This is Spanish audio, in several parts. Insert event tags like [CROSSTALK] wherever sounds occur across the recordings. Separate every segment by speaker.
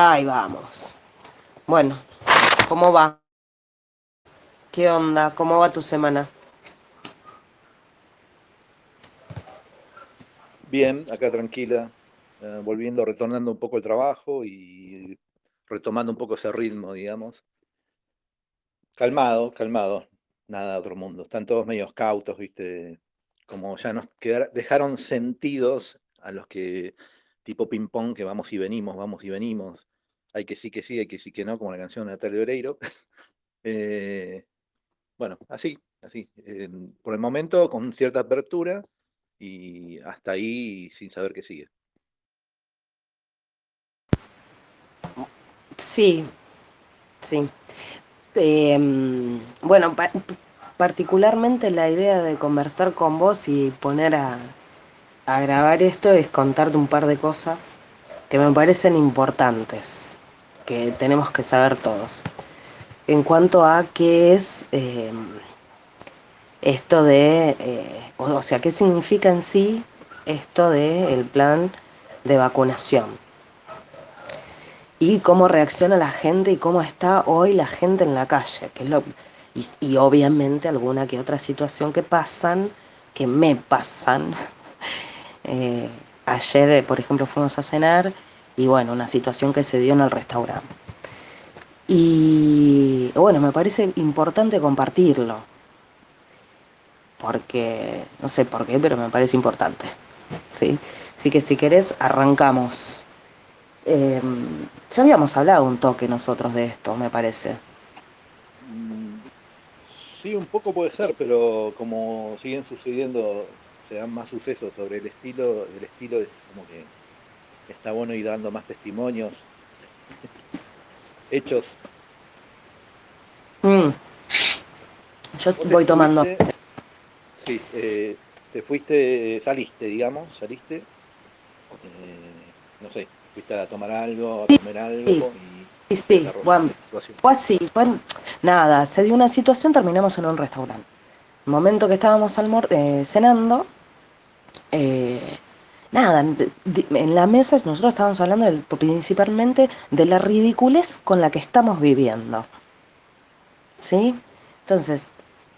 Speaker 1: Ahí vamos. Bueno, ¿cómo va? ¿Qué onda? ¿Cómo va tu semana?
Speaker 2: Bien, acá tranquila, eh, volviendo, retornando un poco el trabajo y retomando un poco ese ritmo, digamos. Calmado, calmado, nada de otro mundo. Están todos medio cautos, viste, como ya nos quedaron, dejaron sentidos a los que, tipo ping-pong, que vamos y venimos, vamos y venimos hay que sí que sí, hay que sí que no, como la canción de Natalia Oreiro. [LAUGHS] Eh, bueno, así, así. por el momento, con cierta apertura y hasta ahí sin saber qué sigue.
Speaker 1: Sí, sí. Em, bueno, particularmente la idea de conversar con vos y poner a, a grabar esto es contarte un par de cosas que me parecen importantes que tenemos que saber todos. En cuanto a qué es eh, esto de, eh, o sea, qué significa en sí esto del el plan de vacunación. Y cómo reacciona la gente y cómo está hoy la gente en la calle. Que es lo, y, obviamente alguna que otra situación que pasan, que me pasan. [LAUGHS] Eh, ayer, por ejemplo, fuimos a cenar y bueno, una situación que se dio en el restaurante. Y bueno, me parece importante compartirlo, porque no sé por qué, pero me parece importante. ¿sí? Así que si querés, arrancamos. Em, ya habíamos hablado un toque nosotros de esto, me parece.
Speaker 2: Mm, sí, un poco puede ser, pero como siguen sucediendo, se dan más sucesos sobre el estilo, el estilo es como que está bueno ir dando más testimonios, hechos.
Speaker 1: Mm. Yo voy tomando.
Speaker 2: Sí, eh, te fuiste, saliste, digamos, saliste, eh, no sé, fuiste a tomar algo, a comer algo.
Speaker 1: Y sí, bueno, fue así, bueno, nada, se dio una situación, terminamos en un restaurante. El momento que estábamos eh, cenando, eh, nada, en la mesa nosotros estábamos hablando principalmente de la ridiculez con la que estamos viviendo. ¿Sí? Entonces,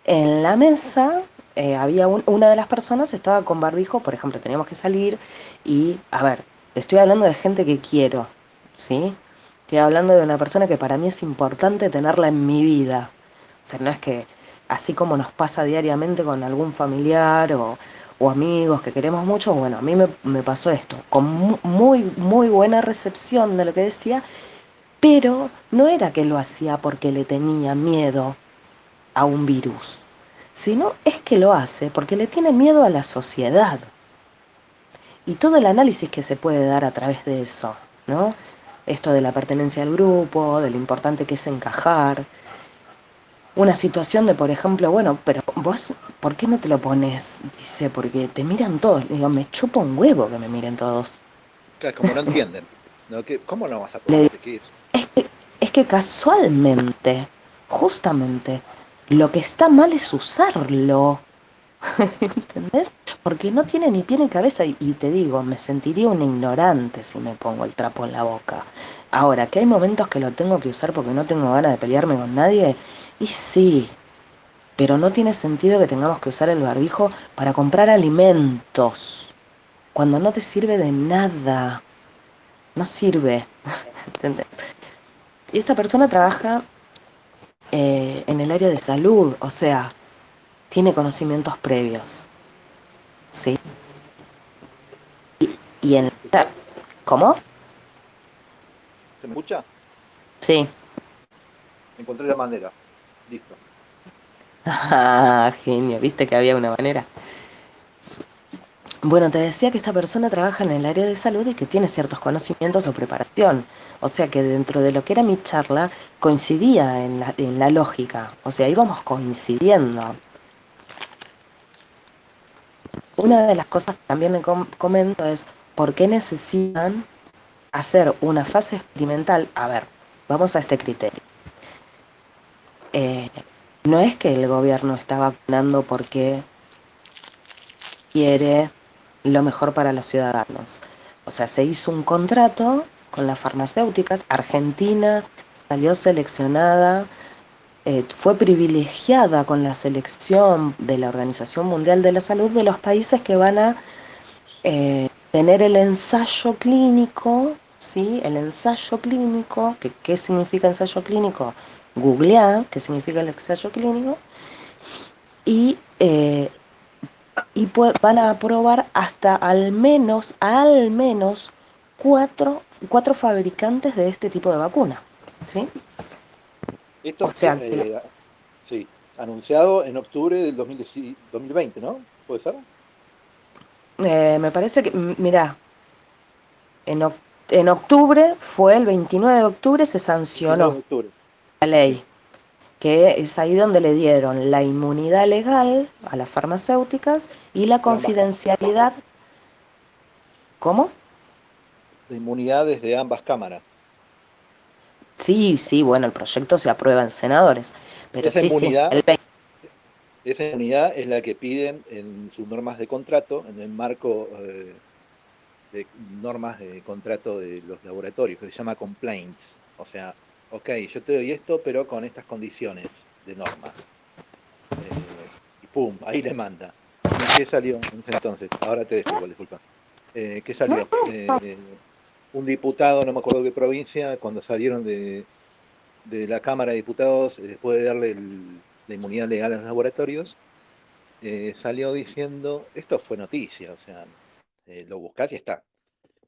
Speaker 1: en la mesa eh, había una de las personas estaba con barbijo, por ejemplo, teníamos que salir y, a ver, estoy hablando de gente que quiero, ¿sí? Estoy hablando de una persona que para mí es importante tenerla en mi vida. O sea, no es que así como nos pasa diariamente con algún familiar o, o amigos que queremos mucho, bueno, a mí me, pasó esto, con muy, muy buena recepción de lo que decía, pero no era que lo hacía porque le tenía miedo a un virus, sino es que lo hace porque le tiene miedo a la sociedad. Y todo el análisis que se puede dar a través de eso, ¿no? Esto de la pertenencia al grupo, de lo importante que es encajar, una situación de, por ejemplo, bueno, pero vos, ¿por qué no te lo pones? Dice, porque te miran todos. Digo, me chupa un huevo que me miren todos.
Speaker 2: Claro, como no [LAUGHS] entienden. ¿no? ¿Cómo no vas a poner?
Speaker 1: ¿Qué es? Es que, es que casualmente, justamente, lo que está mal es usarlo. [LAUGHS] ¿Entendés? Porque no tiene ni pie ni cabeza y, y, te digo, me sentiría un ignorante si me pongo el trapo en la boca. Ahora, que hay momentos que lo tengo que usar porque no tengo ganas de pelearme con nadie, y sí, pero no tiene sentido que tengamos que usar el barbijo para comprar alimentos, cuando no te sirve de nada. No sirve. [LAUGHS] y esta persona trabaja eh, en el área de salud, o sea, tiene conocimientos previos. ¿Sí? Y, y en... ¿Cómo?
Speaker 2: ¿Se me escucha?
Speaker 1: Sí.
Speaker 2: Encontré la manera. Listo.
Speaker 1: Ah, genio, viste que había una manera. Bueno, te decía que esta persona trabaja en el área de salud y que tiene ciertos conocimientos o preparación. O sea que dentro de lo que era mi charla coincidía en la, en la lógica. O sea, íbamos coincidiendo. Una de las cosas que también le comento es por qué necesitan hacer una fase experimental. A ver, vamos a este criterio. No es que el gobierno está vacunando porque quiere lo mejor para los ciudadanos. O sea, se hizo un contrato con las farmacéuticas. Argentina salió seleccionada, eh, fue privilegiada con la selección de la Organización Mundial de la Salud de los países que van a eh, tener el ensayo clínico, ¿sí? El ensayo clínico, ¿qué significa ensayo clínico? Googleá qué significa el ensayo clínico y, eh, y van a aprobar hasta al menos, al menos cuatro, cuatro fabricantes de este tipo de vacuna. ¿sí?
Speaker 2: Esto o sea, eh, sí, anunciado en octubre del 2020, ¿no? ¿Puede ser?
Speaker 1: Eh, me parece que, mira, en, en, octubre fue el 29 de octubre, se sancionó la ley, que es ahí donde le dieron la inmunidad legal a las farmacéuticas y la confidencialidad. ¿Cómo?
Speaker 2: La inmunidad desde ambas cámaras.
Speaker 1: Sí, sí, bueno, el proyecto se aprueba en senadores, pero esa inmunidad,
Speaker 2: Esa inmunidad es la que piden en sus normas de contrato, en el marco eh, de normas de contrato de los laboratorios, que se llama complaints. O sea, ok, yo te doy esto, pero con estas condiciones de normas. Eh, y pum, ahí le manda. qué salió entonces? Ahora te dejo, disculpa. Eh, ¿Qué salió? un diputado, no me acuerdo qué provincia, cuando salieron de, la Cámara de Diputados, eh, después de darle la inmunidad legal a los laboratorios, eh, salió diciendo, esto fue noticia, o sea, eh, lo buscás y está,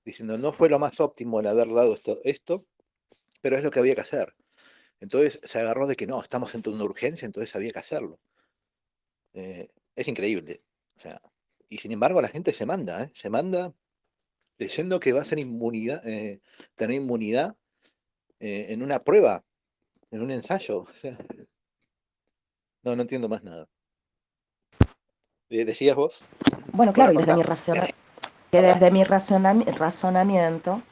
Speaker 2: diciendo, no fue lo más óptimo el haber dado esto, esto, pero es lo que había que hacer. Entonces se agarró de que no, estamos en una urgencia, entonces había que hacerlo. es increíble. O sea, y sin embargo la gente se manda, se manda diciendo que va a ser inmunidad, eh, tener inmunidad eh, en una prueba, en un ensayo. [LAUGHS] no, no entiendo más nada. ¿Decías vos?
Speaker 1: Bueno, claro, desde mi, que desde mi razonamiento,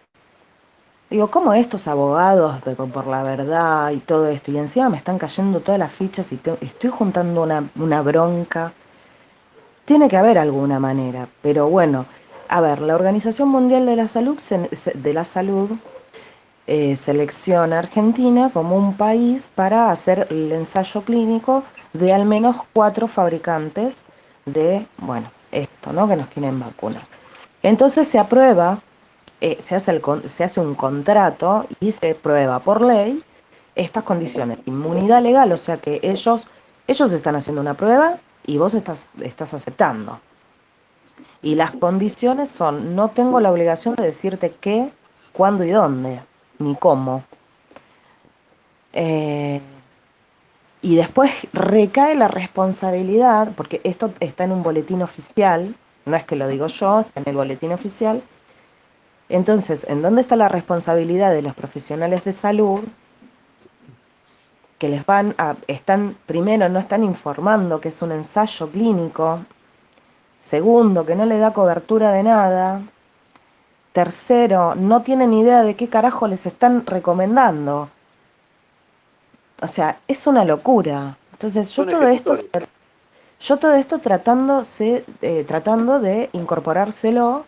Speaker 1: digo, ¿cómo estos abogados por la verdad y todo esto? Y encima me están cayendo todas las fichas y estoy juntando una, una bronca. Tiene que haber alguna manera, pero bueno, a ver, la Organización Mundial de la Salud, de la Salud eh, selecciona a Argentina como un país para hacer el ensayo clínico de al menos cuatro fabricantes de, bueno, esto, ¿no? Que nos quieren vacunar. Entonces se aprueba, eh, se, hace se hace un contrato y se prueba por ley estas condiciones. Inmunidad legal, o sea que ellos, ellos están haciendo una prueba y vos estás, estás aceptando. Y las condiciones son, no tengo la obligación de decirte qué, cuándo y dónde, ni cómo. Eh, y después recae la responsabilidad, porque esto está en un boletín oficial, no es que lo digo yo, está en el boletín oficial. Entonces, ¿en dónde está la responsabilidad de los profesionales de salud que les van a, están, primero, no están informando que es un ensayo clínico, Segundo, que no le da cobertura de nada. Tercero, no tienen idea de qué carajo les están recomendando. O sea, es una locura. Entonces, yo todo esto yo todo esto tratándose, eh, tratando de incorporárselo,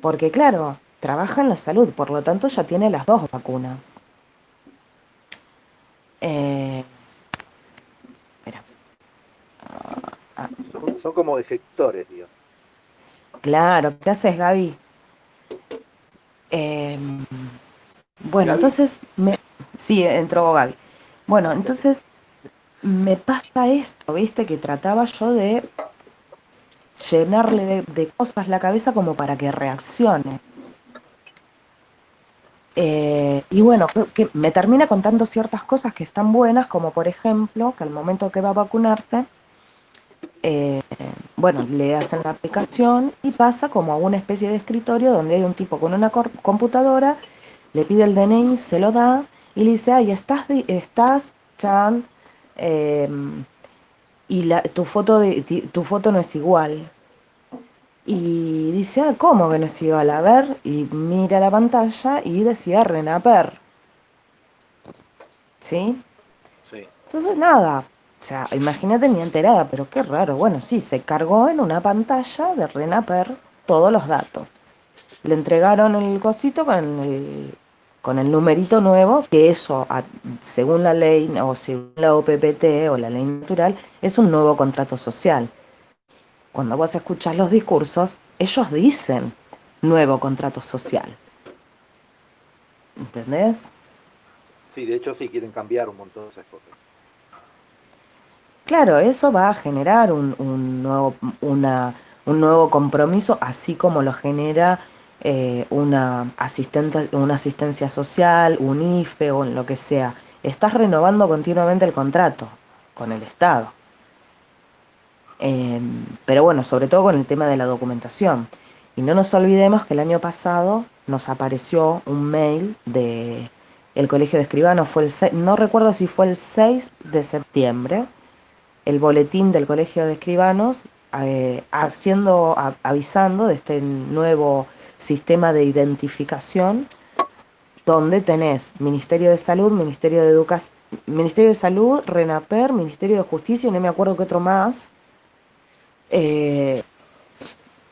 Speaker 1: porque claro, trabaja en la salud, por lo tanto ya tiene las dos vacunas. Eh,
Speaker 2: son, como efectores, digamos.
Speaker 1: Claro, ¿qué haces, Gaby? Em, bueno, entonces, me, sí, entró Gaby. Bueno, entonces me pasa esto, ¿viste? Que trataba yo de llenarle de, cosas la cabeza como para que reaccione. Eh, y bueno, que me termina contando ciertas cosas que están buenas, como por ejemplo, que al momento que va a vacunarse, eh, bueno, le hacen la aplicación y pasa como a una especie de escritorio donde hay un tipo con una computadora, le pide el DNI, se lo da y le dice, ay, estás, estás, Chan, em, y la, tu, foto de, tu foto no es igual. Y dice, ah, ¿cómo que no es igual? A ver, y mira la pantalla y decía Renaper. ¿Sí? Sí. Entonces, nada, o sea, imagínate ni enterada, pero qué raro. Bueno, sí, se cargó en una pantalla de Renaper todos los datos. le entregaron el cosito con el, con el numerito nuevo, que eso, según la ley o según la OPPT o la ley natural, es un nuevo contrato social. Cuando vos escuchás los discursos, ellos dicen nuevo contrato social. ¿Entendés?
Speaker 2: Sí, de hecho sí quieren cambiar un montón de esas cosas.
Speaker 1: Claro, eso va a generar un, un nuevo, una, un nuevo compromiso, así como lo genera eh, una, asistente, una asistencia social, un IFE o lo que sea. Estás renovando continuamente el contrato con el Estado. Em, pero bueno, sobre todo con el tema de la documentación. Y no nos olvidemos que el año pasado nos apareció un mail de el Colegio de Escribanos, fue el no recuerdo si fue el 6 de septiembre, el boletín del Colegio de Escribanos eh, haciendo, avisando de este nuevo sistema de identificación donde tenés Ministerio de Salud, Ministerio de Educación, Ministerio de Salud, RENAPER, Ministerio de Justicia no me acuerdo qué otro más, eh,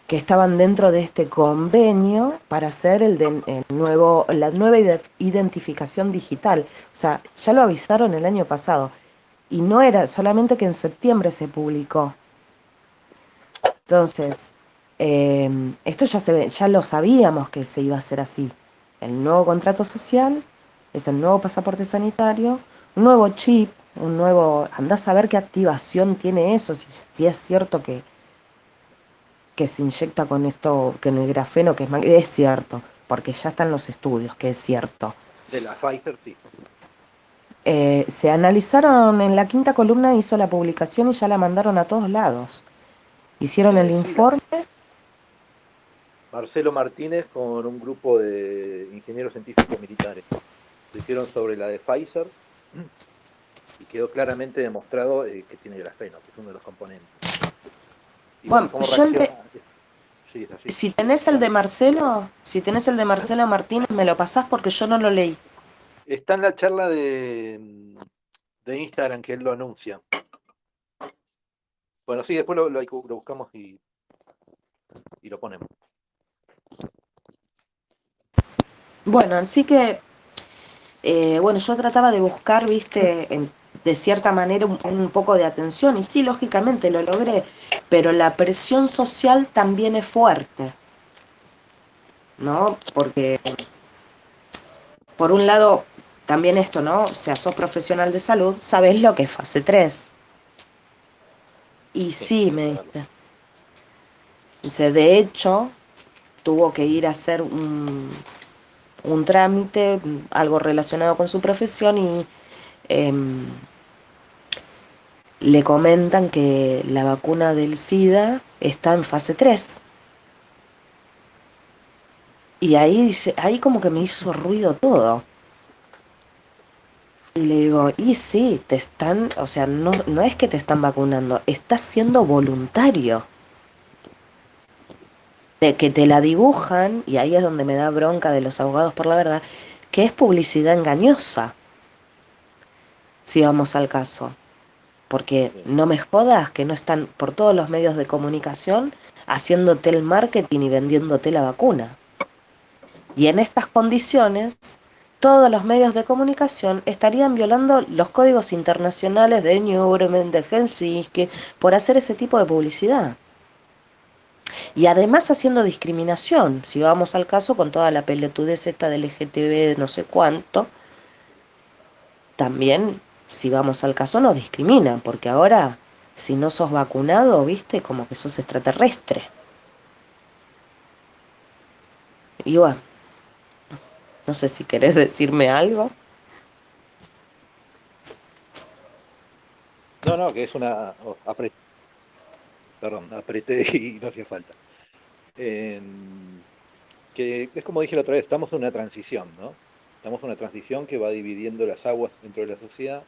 Speaker 1: que estaban dentro de este convenio para hacer el, de, nuevo, la nueva identificación digital. O sea, ya lo avisaron el año pasado. Y no era solamente que en septiembre se publicó. Entonces, Em, esto ya, se, ya lo sabíamos que se iba a hacer así. El nuevo contrato social es el nuevo pasaporte sanitario, un nuevo chip, un nuevo... Andás a ver qué activación tiene eso, si, es cierto que, que se inyecta con esto, que en el grafeno, que es, es cierto, porque ya están los estudios, que es cierto.
Speaker 2: De la Pfizer, sí.
Speaker 1: Eh, se analizaron en la quinta columna, hizo la publicación y ya la mandaron a todos lados. Hicieron el informe
Speaker 2: Marcelo Martínez con un grupo de ingenieros científicos militares. Lo hicieron sobre la de Pfizer y quedó claramente demostrado eh, que tiene grafeno, que es uno de los componentes.
Speaker 1: bueno, si tenés el de Marcelo, si tenés el de Marcelo Martínez, me lo pasás porque yo no lo leí.
Speaker 2: Está en la charla de, de Instagram que él lo anuncia. Bueno, sí, después lo, buscamos y, y lo ponemos.
Speaker 1: Bueno, así que, eh, bueno, yo trataba de buscar, viste, de cierta manera un, poco de atención y sí, lógicamente lo logré, pero la presión social también es fuerte, ¿no? Porque, por un lado, también esto, ¿no? O sea, sos profesional de salud, sabes lo que es fase 3. Y sí, me dice. Dice, de hecho, tuvo que ir a hacer un, un trámite, algo relacionado con su profesión y em, le comentan que la vacuna del SIDA está en fase 3. Y ahí dice, ahí como que me hizo ruido todo. Y le digo, y sí, te están, o sea, no, no es que te están vacunando, estás siendo voluntario que te la dibujan, y ahí es donde me da bronca de los abogados por la verdad, que es publicidad engañosa, si vamos al caso. Porque no me jodas que no están por todos los medios de comunicación haciéndote el marketing y vendiéndote la vacuna. Y en estas condiciones, todos los medios de comunicación estarían violando los códigos internacionales de Nuremberg, de Helsinki, por hacer ese tipo de publicidad. Y además haciendo discriminación, si vamos al caso con toda la pelotudez esta del LGTB no sé cuánto, también, si vamos al caso, nos discriminan, porque ahora, si no sos vacunado, viste, como que sos extraterrestre. Y bueno, no sé si querés decirme algo.
Speaker 2: No, no, que es una... Oh, perdón, apreté [LAUGHS] y no hacía falta. Em, que es como dije la otra vez, estamos en una transición, ¿no? Estamos en una transición que va dividiendo las aguas dentro de la sociedad,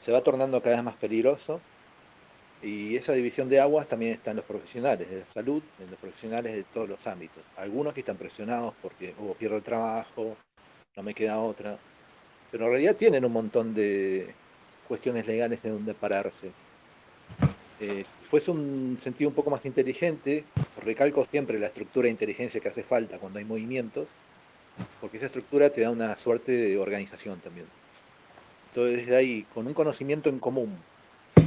Speaker 2: se va tornando cada vez más peligroso, y esa división de aguas también está en los profesionales de la salud, en los profesionales de todos los ámbitos. Algunos que están presionados porque oh, pierdo el trabajo, no me queda otra, pero en realidad tienen un montón de cuestiones legales de donde pararse. Eh, fuese un sentido un poco más inteligente, recalco siempre la estructura de inteligencia que hace falta cuando hay movimientos, porque esa estructura te da una suerte de organización también. Entonces, desde ahí, con un conocimiento en común,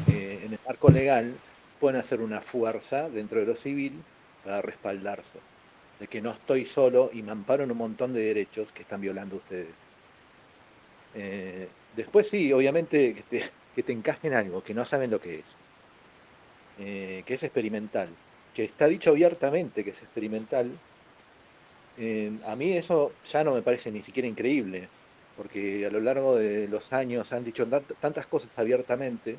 Speaker 2: eh, en el marco legal, pueden hacer una fuerza dentro de lo civil para respaldarse, de que no estoy solo y me amparo en un montón de derechos que están violando ustedes. Eh, después sí, obviamente que te, que te encajen algo, que no saben lo que es, eh, que es experimental, que está dicho abiertamente que es experimental, eh, a mí eso ya no me parece ni siquiera increíble, porque a lo largo de los años han dicho tantas cosas abiertamente,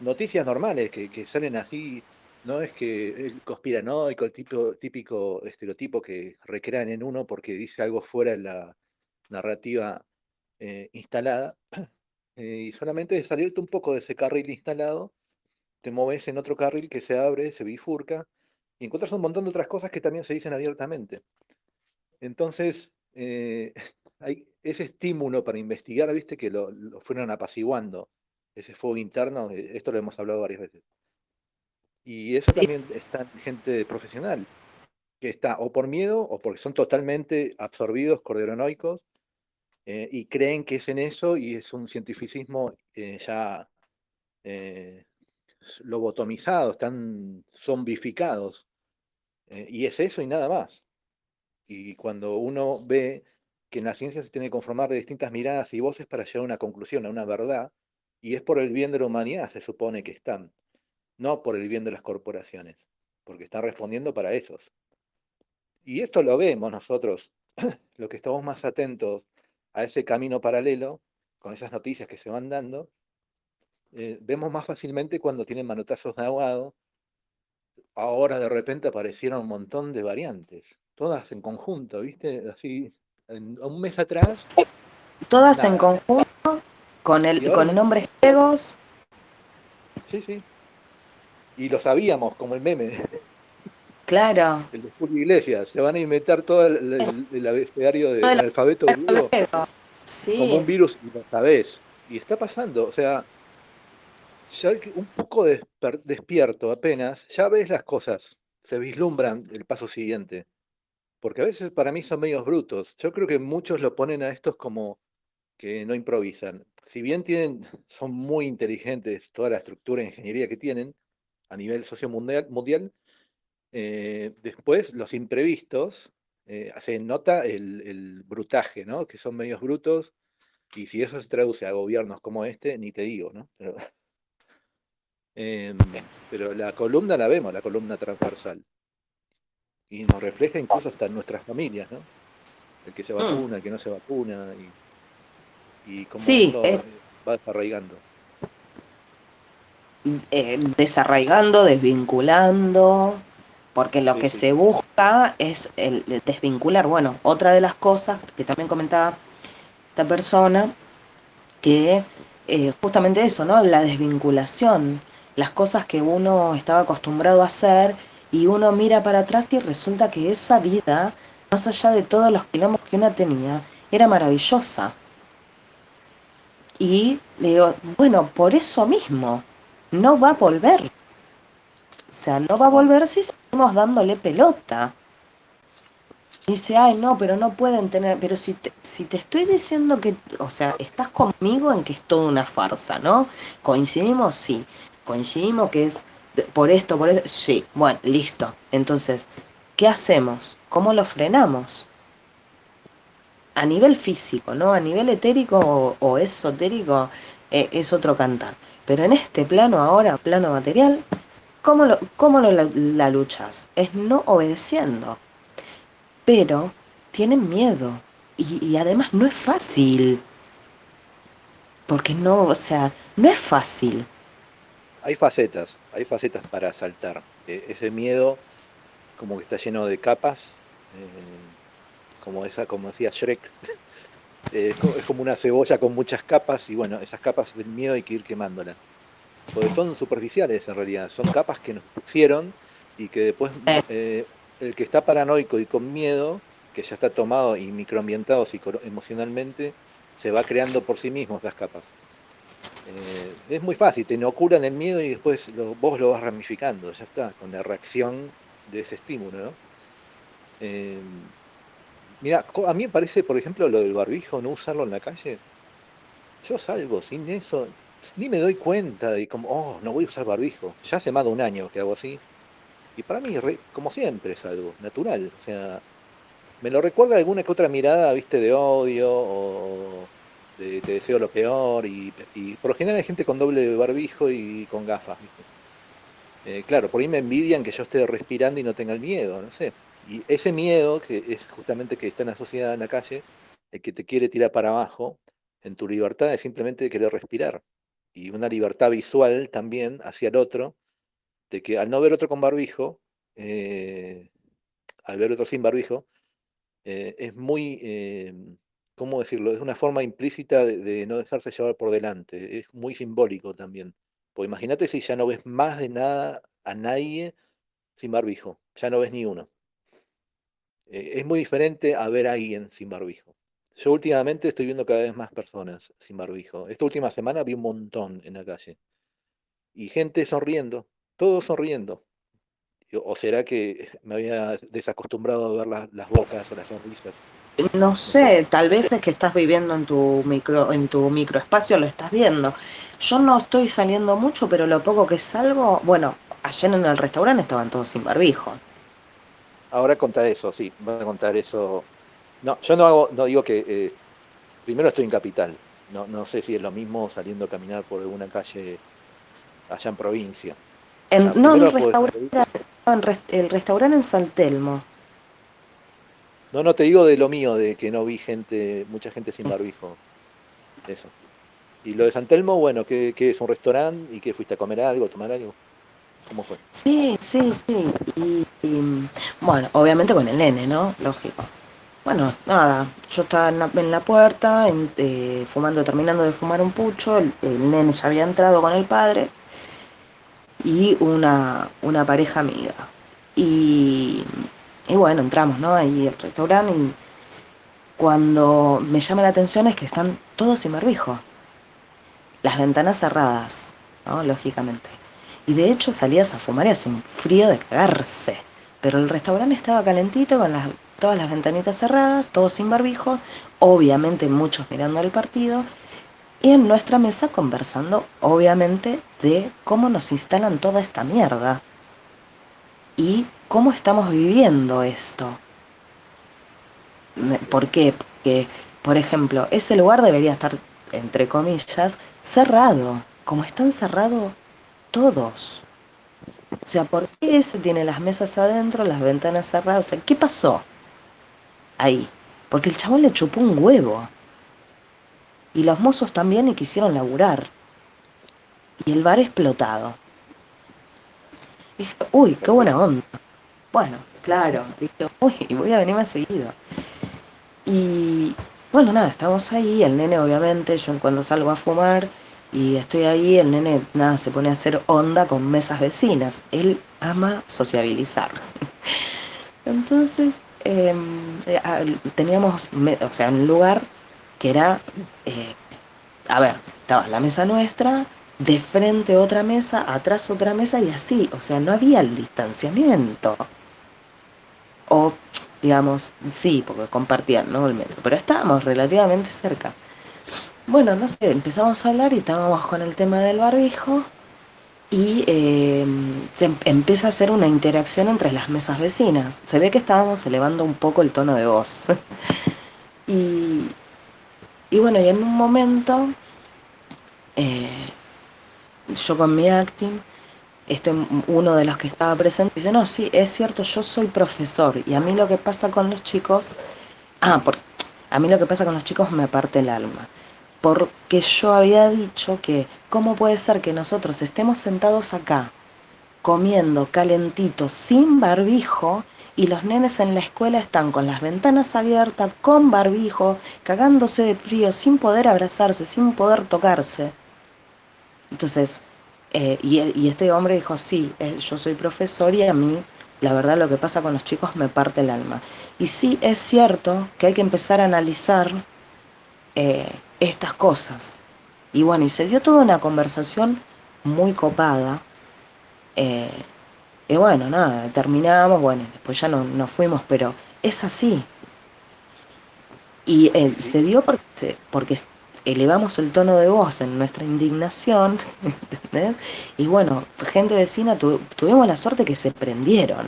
Speaker 2: noticias normales que, salen así no es que el conspiranoico, el típico, típico estereotipo que recrean en uno porque dice algo fuera de la narrativa eh, instalada, [CLEARS THROAT] y solamente de salirte un poco de ese carril instalado, te mueves en otro carril que se abre, se bifurca, y encuentras un montón de otras cosas que también se dicen abiertamente. Entonces, eh, [LAUGHS] hay ese estímulo para investigar, viste, que lo, lo fueron apaciguando, ese fuego interno, esto lo hemos hablado varias veces. Y eso también está en gente profesional, que está o por miedo o porque son totalmente absorbidos, corderonoicos, eh, y creen que es en eso y es un cientificismo eh, ya eh, lobotomizado, están zombificados. Eh, y es eso y nada más. Y cuando uno ve que en la ciencia se tiene que conformar de distintas miradas y voces para llegar a una conclusión, a una verdad, y es por el bien de la humanidad, se supone que están no por el bien de las corporaciones, porque están respondiendo para esos. Y esto lo vemos nosotros, [CLEARS THROAT] los que estamos más atentos a ese camino paralelo, con esas noticias que se van dando, eh, vemos más fácilmente cuando tienen manotazos de ahogado. Ahora de repente aparecieron un montón de variantes, todas en conjunto, ¿viste? Así, un mes atrás.
Speaker 1: Todas en conjunto, con el, con nombres griegos.
Speaker 2: Sí, sí, y lo sabíamos, como el meme.
Speaker 1: Claro.
Speaker 2: El de Julio Iglesias. Se van a inventar todo el, el, abecedario del alfabeto griego como un virus y lo sabés. Y está pasando, o sea, ya un poco despierto apenas, ya ves las cosas, se vislumbran el paso siguiente. Porque a veces para mí son medios brutos. Yo creo que muchos lo ponen a estos como que no improvisan. Si bien tienen, son muy inteligentes toda la estructura de ingeniería que tienen, a nivel sociomundial, mundial, eh, después los imprevistos, eh, se nota el, brutaje, ¿no? que son medios brutos, y si eso se traduce a gobiernos como este, ni te digo, ¿no? Em, pero la columna la vemos, la columna transversal. Y nos refleja incluso hasta en nuestras familias, ¿no? El que se mm. vacuna, el que no se vacuna, y, y cómo eso va desarraigando.
Speaker 1: Eh, desarraigando, desvinculando, porque lo que se busca es el, desvincular. Bueno, otra de las cosas que también comentaba esta persona, que eh, justamente eso, ¿no? La desvinculación, las cosas que uno estaba acostumbrado a hacer y uno mira para atrás y resulta que esa vida, más allá de todos los quilombos que uno tenía, era maravillosa. Y digo, bueno, por eso mismo, no va a volver. O sea, no va a volver si seguimos dándole pelota. Dice, ay, no, pero no pueden tener, pero si te, si te estoy diciendo que, o sea, estás conmigo en que es toda una farsa, ¿no? Coincidimos, sí. Coincidimos que es por esto, por esto, sí. Bueno, listo. Entonces, ¿qué hacemos? ¿Cómo lo frenamos? A nivel físico, ¿no? A nivel etérico o, esotérico, eh, es otro cantar. Pero en este plano ahora, plano material, ¿cómo, lo, cómo lo, la, luchas? Es no obedeciendo. Pero tienen miedo. Y, y además no es fácil. Porque no, o sea, no es fácil.
Speaker 2: Hay facetas, hay facetas para saltar. E, ese miedo como que está lleno de capas, eh, como esa, como decía Shrek, [LAUGHS] Eh, es como una cebolla con muchas capas y bueno, esas capas del miedo hay que ir quemándolas. Porque son superficiales en realidad, son capas que nos pusieron y que después eh, el que está paranoico y con miedo, que ya está tomado y microambientado emocionalmente, se va creando por sí mismo esas capas. Eh, es muy fácil, te inoculan el miedo y después vos lo vas ramificando, ya está, con la reacción de ese estímulo, ¿no? Em, mira, a mí me parece, por ejemplo, lo del barbijo, no usarlo en la calle. Yo salgo sin eso, ni me doy cuenta de como, oh, no voy a usar barbijo. Ya hace más de un año que hago así. Y para mí, como siempre, es algo natural. O sea, me lo recuerda alguna que otra mirada, viste, de odio o te deseo lo peor. Y, por lo general hay gente con doble barbijo y con gafas, eh, claro, por ahí me envidian que yo esté respirando y no tenga el miedo, no sé. Y ese miedo, que es justamente que está en la sociedad en la calle, el que te quiere tirar para abajo, en tu libertad es simplemente querer respirar. Y una libertad visual también hacia el otro, de que al no ver otro con barbijo, eh, al ver otro sin barbijo, eh, es muy, ¿cómo decirlo? Es una forma implícita de, no dejarse llevar por delante, es muy simbólico también. Pues imagínate si ya no ves más de nada a nadie sin barbijo, ya no ves ni uno. es muy diferente a ver a alguien sin barbijo. Yo últimamente estoy viendo cada vez más personas sin barbijo. Esta última semana vi un montón en la calle. Y gente sonriendo, todos sonriendo. ¿O será que me había desacostumbrado a ver las bocas o las sonrisas?
Speaker 1: No sé, tal vez es que estás viviendo en tu micro, en tu microespacio, lo estás viendo. Yo no estoy saliendo mucho, pero lo poco que salgo, bueno, ayer en el restaurante estaban todos sin barbijo.
Speaker 2: Ahora contar eso, sí, voy a contar eso no, yo no hago, no digo que eh, primero estoy en capital. No, no sé si es lo mismo saliendo a caminar por alguna calle allá en provincia.
Speaker 1: no, el restaurante, el restaurante en San Telmo.
Speaker 2: No, no te digo de lo mío, de que no vi gente, mucha gente sin barbijo. Eso. Y lo de San Telmo, bueno, que, es un restaurante y que fuiste a comer algo, tomar algo. ¿Cómo fue?
Speaker 1: Sí, sí, sí. y, bueno, obviamente con el nene, ¿no? Lógico. Bueno, nada, yo estaba en la, puerta, eh, fumando, terminando de fumar un pucho, el, nene ya había entrado con el padre y una, una pareja amiga. Y, y bueno, entramos, ¿no? Ahí al restaurante y cuando me llama la atención es que están todos sin barbijo. Las ventanas cerradas, ¿no? Lógicamente. Y de hecho salías a fumar y hace un frío de cagarse. Pero el restaurante estaba calentito con las todas las ventanitas cerradas, todos sin barbijo, obviamente muchos mirando el partido, y en nuestra mesa conversando, obviamente, de cómo nos instalan toda esta mierda y cómo estamos viviendo esto. ¿Por qué? Porque, por ejemplo, ese lugar debería estar, entre comillas, cerrado, como están cerrados todos. O sea, ¿por qué ese tiene las mesas adentro, las ventanas cerradas? O sea, ¿qué pasó? ahí, porque el chabón le chupó un huevo. Y los mozos también y quisieron laburar. Y el bar explotado. dije, uy, qué buena onda. Bueno, claro, dije, uy, voy a venir más seguido. Y bueno, nada, estamos ahí, el nene obviamente, yo cuando salgo a fumar y estoy ahí, el nene, nada, se pone a hacer onda con mesas vecinas. Él ama sociabilizar. [LAUGHS] Entonces Em, eh, teníamos, o sea, un lugar que era, eh, a ver, estaba la mesa nuestra, de frente otra mesa, atrás otra mesa y así, o sea, no había el distanciamiento. O, digamos, sí, porque compartían, ¿no? El metro, pero estábamos relativamente cerca. Bueno, no sé, empezamos a hablar y estábamos con el tema del barbijo y em, se em, empieza a hacer una interacción entre las mesas vecinas. Se ve que estábamos elevando un poco el tono de voz. [LAUGHS] y, y, bueno, y en un momento, eh, yo con mi acting, este, uno de los que estaba presente dice, no, sí, es cierto, yo soy profesor y a mí lo que pasa con los chicos, ah, a mí lo que pasa con los chicos me parte el alma porque yo había dicho que cómo puede ser que nosotros estemos sentados acá comiendo calentitos sin barbijo y los nenes en la escuela están con las ventanas abiertas, con barbijo, cagándose de frío, sin poder abrazarse, sin poder tocarse. Entonces, eh, y, este hombre dijo, sí, eh, yo soy profesor y a mí, la verdad, lo que pasa con los chicos me parte el alma. Y sí, es cierto que hay que empezar a analizar eh, estas cosas. Y bueno, y se dio toda una conversación muy copada, eh, Y bueno, nada, terminamos, bueno, después ya no, nos fuimos, pero es así. Y se dio porque, porque elevamos el tono de voz en nuestra indignación, [LAUGHS] ¿entendés? Y bueno, gente vecina, tuvimos la suerte que se prendieron,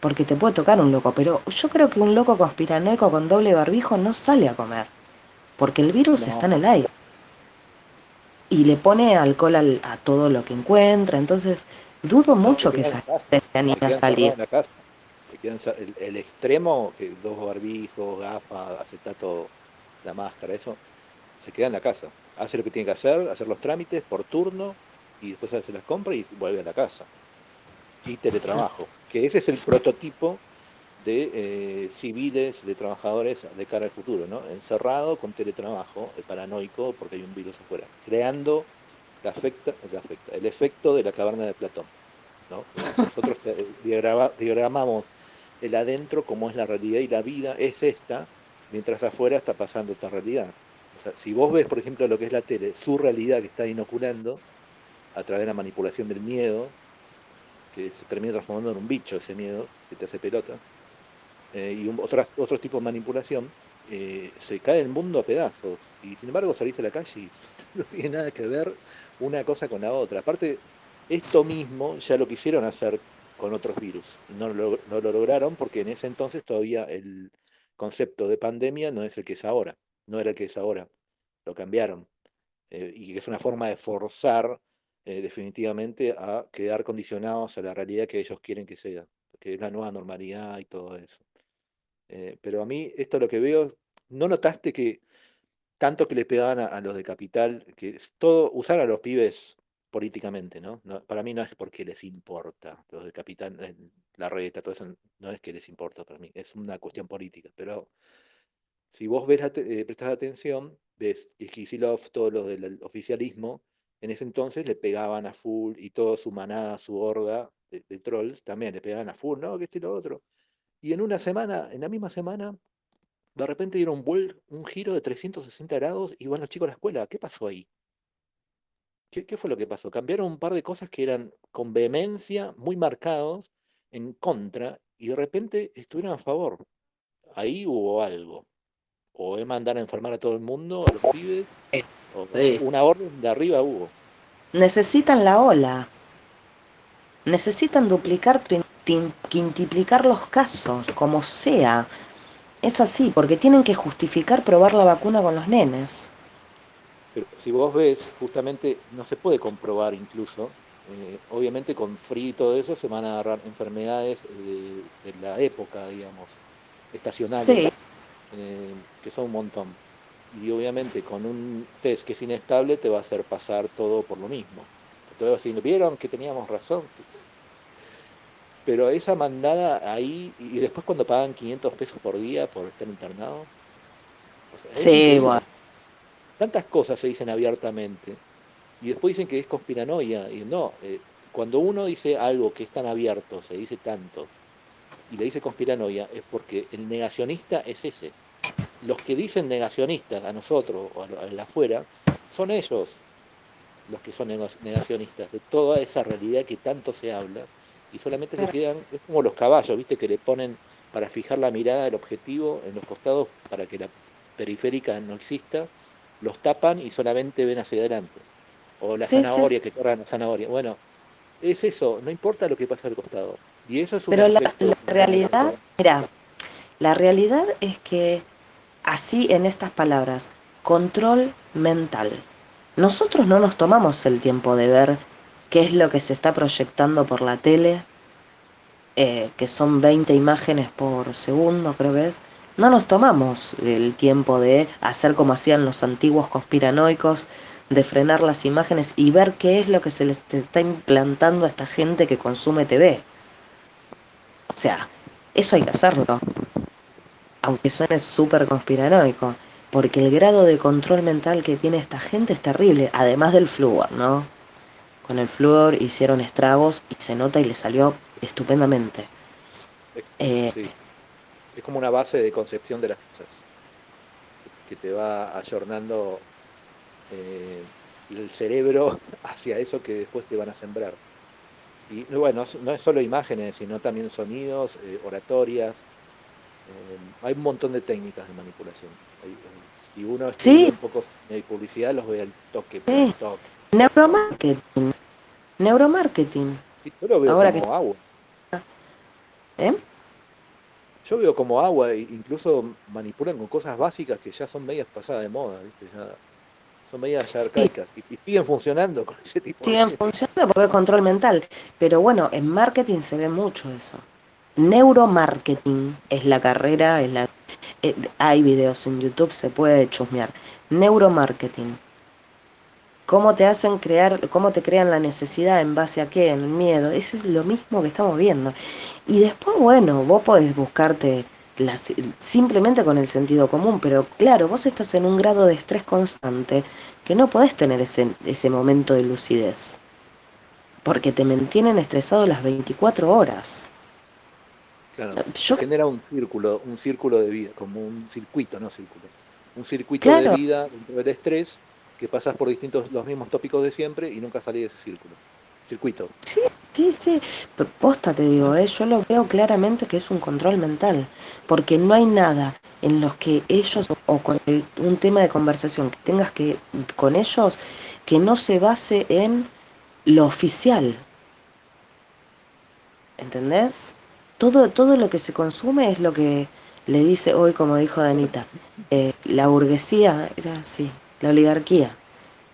Speaker 1: porque te puede tocar un loco, pero yo creo que un loco conspiranoico con doble barbijo no sale a comer, porque el virus está en el aire. Y le pone alcohol a todo lo que encuentra, entonces dudo mucho que esa gente se anime a salir.
Speaker 2: el, el, extremo, que dos barbijos, gafas, acetato, la máscara, eso, se queda en la casa. Hace lo que tiene que hacer, hacer los trámites por turno y después hace las compras y vuelve a la casa. Y teletrabajo, que ese es el prototipo de eh, civiles, de trabajadores de cara al futuro, ¿no? Encerrado con teletrabajo, el paranoico, porque hay un virus afuera, creando la afecta, afecta, el efecto de la caverna de Platón. ¿no? Nosotros eh, diagramamos el adentro como es la realidad y la vida es esta, mientras afuera está pasando esta realidad. Si vos ves, por ejemplo, lo que es la tele, su realidad que está inoculando a través de la manipulación del miedo, que se termina transformando en un bicho ese miedo que te hace pelota, eh, y un, otro, otro tipo de manipulación, eh, se cae el mundo a pedazos. Y sin embargo salís a la calle y [LAUGHS] no tiene nada que ver una cosa con la otra. Aparte, esto mismo ya lo quisieron hacer con otros virus. No lo lograron porque en ese entonces todavía el concepto de pandemia no es el que es ahora no era el que es ahora, lo cambiaron. Eh, y que es una forma de forzar eh, definitivamente a quedar condicionados a la realidad que ellos quieren que sea, que es la nueva normalidad y todo eso. Eh, pero a mí esto lo que veo, ¿no notaste que tanto que le pegaban a, los de Capital, que es todo, usar a los pibes políticamente, ¿no? Para mí no es porque les importa, los de Capital, la reta, todo eso, no es que les importa para mí, es una cuestión política, pero si vos ves, eh, atención, ves que Kisilov, todo lo del oficialismo, en ese entonces le pegaban a full y toda su manada, su horda de, trolls también le pegaban a full, ¿no? Que este y lo otro. Y en una semana, en la misma semana, de repente dieron un, un giro de 360 grados y van los chicos a la escuela. ¿Qué pasó ahí? ¿Qué, ¿Qué, fue lo que pasó? Cambiaron un par de cosas que eran con vehemencia, muy marcados, en contra, y de repente estuvieron a favor. Ahí hubo algo o es mandar a enfermar a todo el mundo, a los pibes, o una orden de arriba hubo.
Speaker 1: Necesitan la ola. Necesitan duplicar, quintuplicar los casos, como sea. Es así, porque tienen que justificar probar la vacuna con los nenes.
Speaker 2: Pero si vos ves, justamente no se puede comprobar incluso. Eh, obviamente con frío y todo eso se van a agarrar enfermedades de, de la época, digamos, estacionales. Sí. Eh, que son un montón. Y obviamente con un test que es inestable te va a hacer pasar todo por lo mismo. Diciendo, ¿vieron que teníamos razón? Pero esa mandada ahí, y después cuando pagan 500 pesos por día por estar internado.
Speaker 1: sí, bueno.
Speaker 2: Tantas cosas se dicen abiertamente. Y después dicen que es conspiranoia. Y no, eh, cuando uno dice algo que es tan abierto, se dice tanto, y le dice conspiranoia, es porque el negacionista es ese. Los que dicen negacionistas a nosotros o a, la afuera, son ellos los que son negacionistas de toda esa realidad que tanto se habla y solamente se quedan, es como los caballos, viste, que le ponen para fijar la mirada del objetivo en los costados para que la periférica no exista, los tapan y solamente ven hacia adelante. O la zanahoria, que corran la zanahoria. Bueno, es eso, no importa lo que pasa al costado.
Speaker 1: Pero la, realidad, mira, la realidad es que así en estas palabras, control mental. Nosotros no nos tomamos el tiempo de ver qué es lo que se está proyectando por la tele, eh, que son 20 imágenes por segundo, creo que es. No nos tomamos el tiempo de hacer como hacían los antiguos conspiranoicos, de frenar las imágenes y ver qué es lo que se les está implantando a esta gente que consume TV. O sea, eso hay que hacerlo. Aunque suene súper conspiranoico. Porque el grado de control mental que tiene esta gente es terrible. Además del flúor, ¿no? Con el flúor hicieron estragos y se nota y le salió estupendamente.
Speaker 2: Eh, es como una base de concepción de las cosas. Que te va ayornando eh, el cerebro [LAUGHS] hacia eso que después te van a sembrar. Y bueno, no es solo imágenes, sino también sonidos, eh, oratorias. Eh, hay un montón de técnicas de manipulación. si uno estudia un poco de publicidad, los ve al toque,
Speaker 1: sí. toque. Neuromarketing. Neuromarketing.
Speaker 2: yo lo veo como agua. ¿Eh? Yo veo como agua, e incluso manipulan con cosas básicas que ya son medias pasadas de moda, ¿viste? Ya son medidas arcaicas y, siguen funcionando con ese tipo
Speaker 1: siguen funcionando porque es control mental. Pero bueno, en marketing se ve mucho eso. Neuromarketing es la carrera, es la, eh, hay videos en YouTube, se puede chusmear. Neuromarketing. ¿Cómo te hacen crear, cómo te crean la necesidad en base a qué? En el miedo. Eso es lo mismo que estamos viendo. Y después, bueno, vos podés buscarte simplemente con el sentido común, pero claro, vos estás en un grado de estrés constante que no podés tener ese, ese momento de lucidez, porque te mantienen estresado las 24 horas.
Speaker 2: Claro, genera un círculo, un círculo de vida, como un circuito, no círculo, un circuito de vida dentro del estrés que pasas por distintos, los mismos tópicos de siempre y nunca salís de ese círculo circuito.
Speaker 1: Sí, sí, sí. Posta te digo, ¿eh? yo lo veo claramente que es un control mental, porque no hay nada en los que ellos, o con un tema de conversación que tengas que con ellos, que no se base en lo oficial. ¿Entendés? Todo, todo lo que se consume es lo que le dice hoy, como dijo Danita, eh, la burguesía, era así, la oligarquía.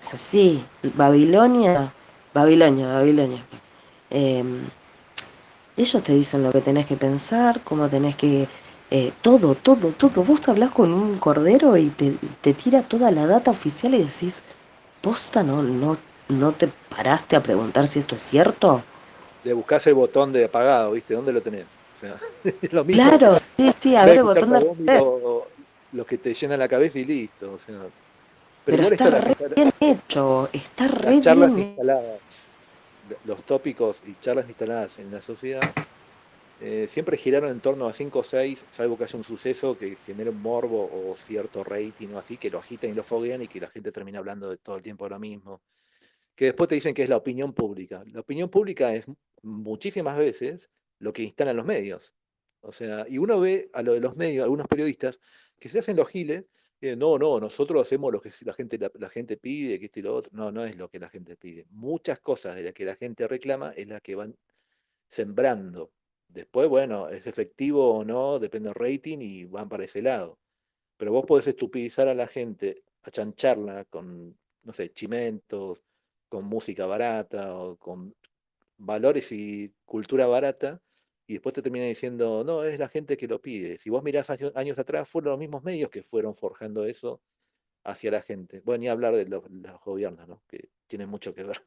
Speaker 1: Es así, Babilonia Babilonia, Babilonia. Em, ellos te dicen lo que tenés que pensar, cómo tenés que... Eh, todo, todo, todo. Vos hablas con un cordero y te, te, tira toda la data oficial y decís, posta, no, no, no te paraste a preguntar si esto es cierto.
Speaker 2: Le buscás el botón de apagado, ¿viste? ¿Dónde lo tenés? O sea, [LAUGHS] lo mismo.
Speaker 1: Claro, sí, sí, a ver el botón de...
Speaker 2: Lo, lo, que te llena la cabeza y listo. O sea,
Speaker 1: pero, está, re bien hecho, está re charlas
Speaker 2: instaladas, los tópicos y charlas instaladas en la sociedad eh, siempre giraron en torno a 5 o 6, salvo que haya un suceso que genere un morbo o cierto rating o así, que lo agitan y lo foguean y que la gente termina hablando de todo el tiempo de lo mismo. Que después te dicen que es la opinión pública. La opinión pública es muchísimas veces lo que instalan los medios. O sea, y uno ve a lo de los medios, algunos periodistas, que se hacen los giles no, no, nosotros hacemos lo que la gente, la, gente pide, que esto y lo otro. No, no es lo que la gente pide. Muchas cosas de las que la gente reclama es las que van sembrando. Después, bueno, es efectivo o no, depende del rating y van para ese lado. Pero vos podés estupidizar a la gente, achancharla con, no sé, chimentos, con música barata o con valores y cultura barata y después te termina diciendo, no, es la gente que lo pide. Si vos mirás años, atrás, fueron los mismos medios que fueron forjando eso hacia la gente. Bueno, ni hablar de los, gobiernos, ¿no? que tienen mucho que ver.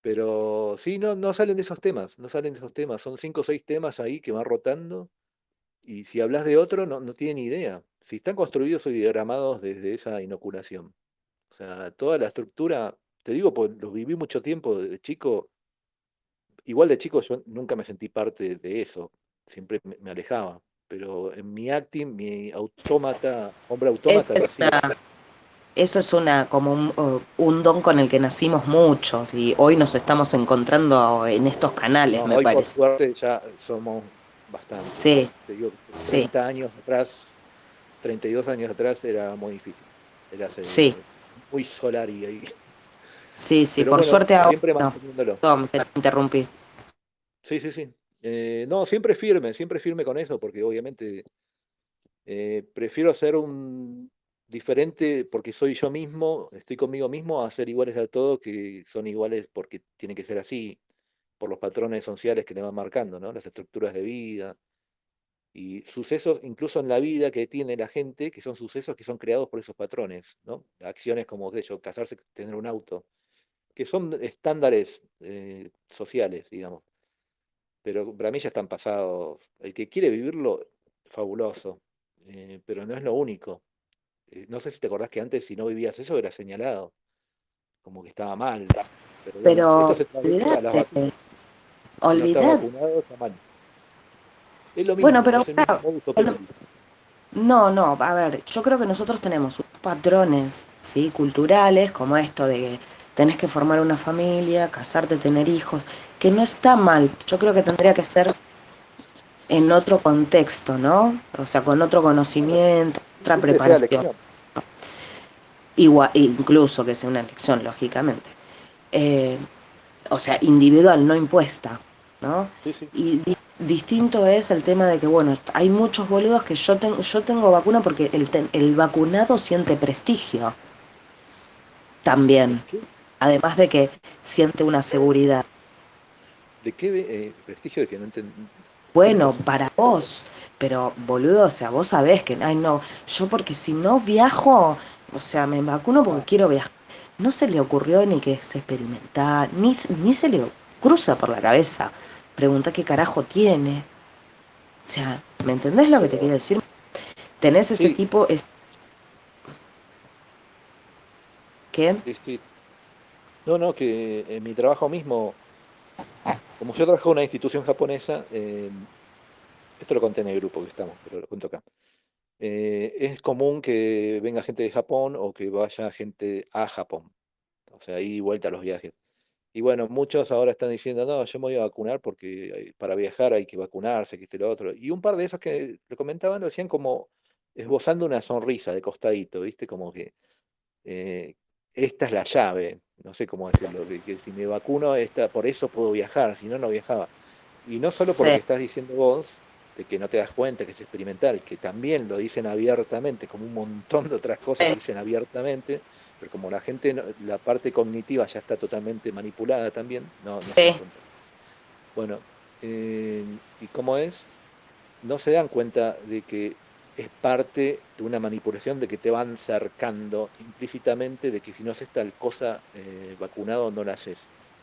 Speaker 2: Pero sí, no, no salen de esos temas, no salen de esos temas. Son cinco o seis temas ahí que van rotando. Y si hablas de otro, no, no tienen idea. Si están construidos y diagramados desde esa inoculación. O sea, toda la estructura, te digo, pues los viví mucho tiempo de chico, igual de chico yo nunca me sentí parte de eso, siempre me, alejaba, pero en mi acting, mi autómata, hombre autómata,
Speaker 1: eso es una como un, don con el que nacimos muchos y hoy nos estamos encontrando en estos canales, me parece.
Speaker 2: Por suerte ya somos bastante.
Speaker 1: Sí.
Speaker 2: 30 años atrás, 32 años atrás era muy difícil. Era
Speaker 1: sí.
Speaker 2: muy solar y ahí.
Speaker 1: Sí, sí, por suerte ahora. No, te interrumpí.
Speaker 2: Sí, sí, sí. Eh, no, siempre firme, siempre firme con eso, porque obviamente eh, prefiero ser un diferente porque soy yo mismo, estoy conmigo mismo, a ser iguales a todos que son iguales porque tiene que ser así, por los patrones sociales que le van marcando, ¿no? Las estructuras de vida y sucesos, incluso en la vida que tiene la gente, que son sucesos que son creados por esos patrones, ¿no? Acciones como, de hecho, casarse, tener un auto, que son estándares eh, sociales, digamos pero para mí ya están pasados. El que quiere vivirlo, fabuloso, eh, pero no es lo único. Eh, no sé si te acordás que antes si no vivías eso era señalado, como que estaba mal.
Speaker 1: Pero, esto se olvidate,
Speaker 2: Es lo mismo,
Speaker 1: bueno, pero no, no, a ver, yo creo que nosotros tenemos patrones ¿sí? culturales, como esto de tenés que formar una familia, casarte, tener hijos, que no está mal. Yo creo que tendría que ser en otro contexto, ¿no? O sea, con otro conocimiento, otra preparación. Igual, incluso que sea una elección, lógicamente. Eh, o sea, individual, no impuesta, ¿no? Y distinto es el tema de que, bueno, hay muchos boludos que yo, tengo yo tengo vacuna porque el, el vacunado siente prestigio. También. Además de que siente una seguridad.
Speaker 2: ¿De qué eh, prestigio de que no entendí?
Speaker 1: Bueno, para vos, pero boludo, o sea, vos sabés que, ay no, yo porque si no viajo, o sea, me vacuno porque quiero viajar. No se le ocurrió ni que se experimentar, ni, ni se le cruza por la cabeza. Pregunta qué carajo tiene. O sea, ¿me entendés lo que te quiero decir? Tenés ese tipo... Es...
Speaker 2: ¿Qué? No, no, que en mi trabajo mismo, como yo trabajo en una institución japonesa, eh, esto lo conté en el grupo que estamos, pero lo cuento acá. Eh, es común que venga gente de Japón o que vaya gente a Japón. O sea, ahí y vuelta a los viajes. Y bueno, muchos ahora están diciendo, no, yo me voy a vacunar porque eh, para viajar hay que vacunarse, que este lo otro. Y un par de esos que lo comentaban lo decían como esbozando una sonrisa de costadito, ¿viste? Como que esta es la llave, no sé cómo decirlo, que, si me vacuno, esta, por eso puedo viajar, si no, no viajaba. Y no solo por lo que estás diciendo vos, de que no te das cuenta que es experimental, que también lo dicen abiertamente, como un montón de otras cosas dicen abiertamente, pero como la gente, la parte cognitiva ya está totalmente manipulada también, no, no se Bueno, eh, ¿y cómo es? No se dan cuenta de que es parte de una manipulación de que te van cercando implícitamente de que si no haces tal cosa eh, vacunado no la haces.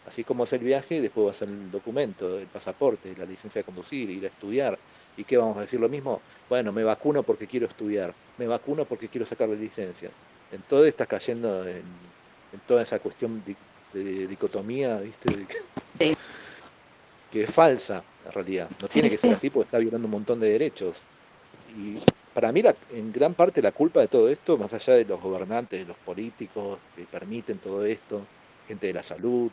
Speaker 2: Así como es el viaje, después va a ser el documento, el pasaporte, la licencia de conducir, ir a estudiar. ¿Y qué vamos a decir lo mismo? Bueno, me vacuno porque quiero estudiar, me vacuno porque quiero sacar la licencia. En todo estás cayendo en, toda esa cuestión de, dicotomía, ¿viste? que es falsa, en realidad. No tiene que ser así porque está violando un montón de derechos. Y para mí, en gran parte, la culpa de todo esto, más allá de los gobernantes, de los políticos que permiten todo esto, gente de la salud,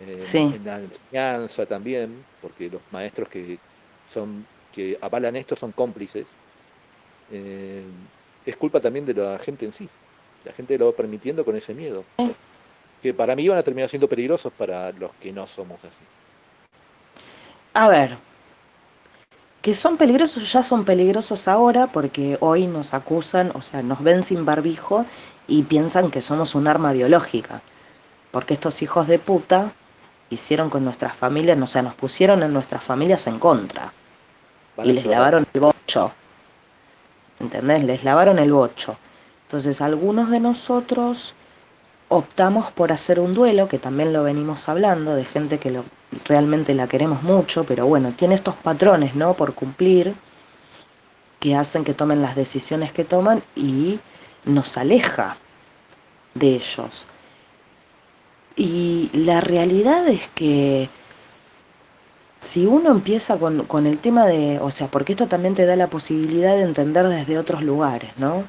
Speaker 2: eh, en la enseñanza también, porque los maestros que son que avalan esto son cómplices, eh, es culpa también de la gente en sí. La gente lo va permitiendo con ese miedo. Que para mí van a terminar siendo peligrosos para los que no somos así.
Speaker 1: A ver, que son peligrosos, ya son peligrosos ahora porque hoy nos acusan, o sea, nos ven sin barbijo y piensan que somos un arma biológica. Porque estos hijos de puta hicieron con nuestras familias, o sea, nos pusieron en nuestras familias en contra. y les lavaron el bocho. ¿Entendés? Les lavaron el bocho. Entonces, algunos de nosotros optamos por hacer un duelo, que también lo venimos hablando, de gente que lo realmente la queremos mucho, pero bueno, tiene estos patrones, ¿no? Por cumplir, que hacen que tomen las decisiones que toman y nos aleja de ellos. Y la realidad es que si uno empieza con, con, el tema de, o sea, porque esto también te da la posibilidad de entender desde otros lugares, ¿no?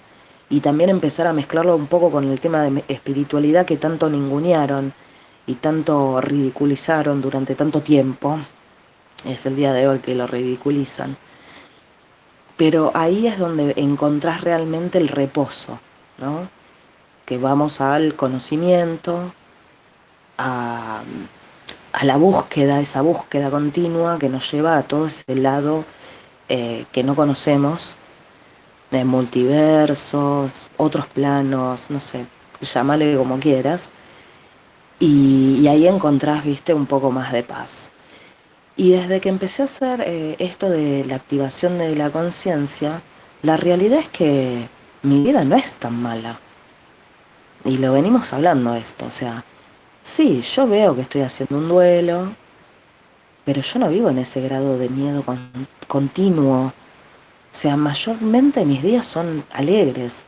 Speaker 1: Y también empezar a mezclarlo un poco con el tema de espiritualidad que tanto ningunearon y tanto ridiculizaron durante tanto tiempo, es el día de hoy que lo ridiculizan, pero ahí es donde encontrás realmente el reposo, ¿no? que vamos al conocimiento, a, la búsqueda, esa búsqueda continua que nos lleva a todo ese lado eh, que no conocemos, de multiversos, otros planos, no sé, llámale como quieras, y, ahí encontrás, viste, un poco más de paz. Y desde que empecé a hacer eh, esto de la activación de la conciencia, la realidad es que mi vida no es tan mala. Y lo venimos hablando esto, o sea, sí, yo veo que estoy haciendo un duelo, pero yo no vivo en ese grado de miedo continuo. O sea, mayormente mis días son alegres,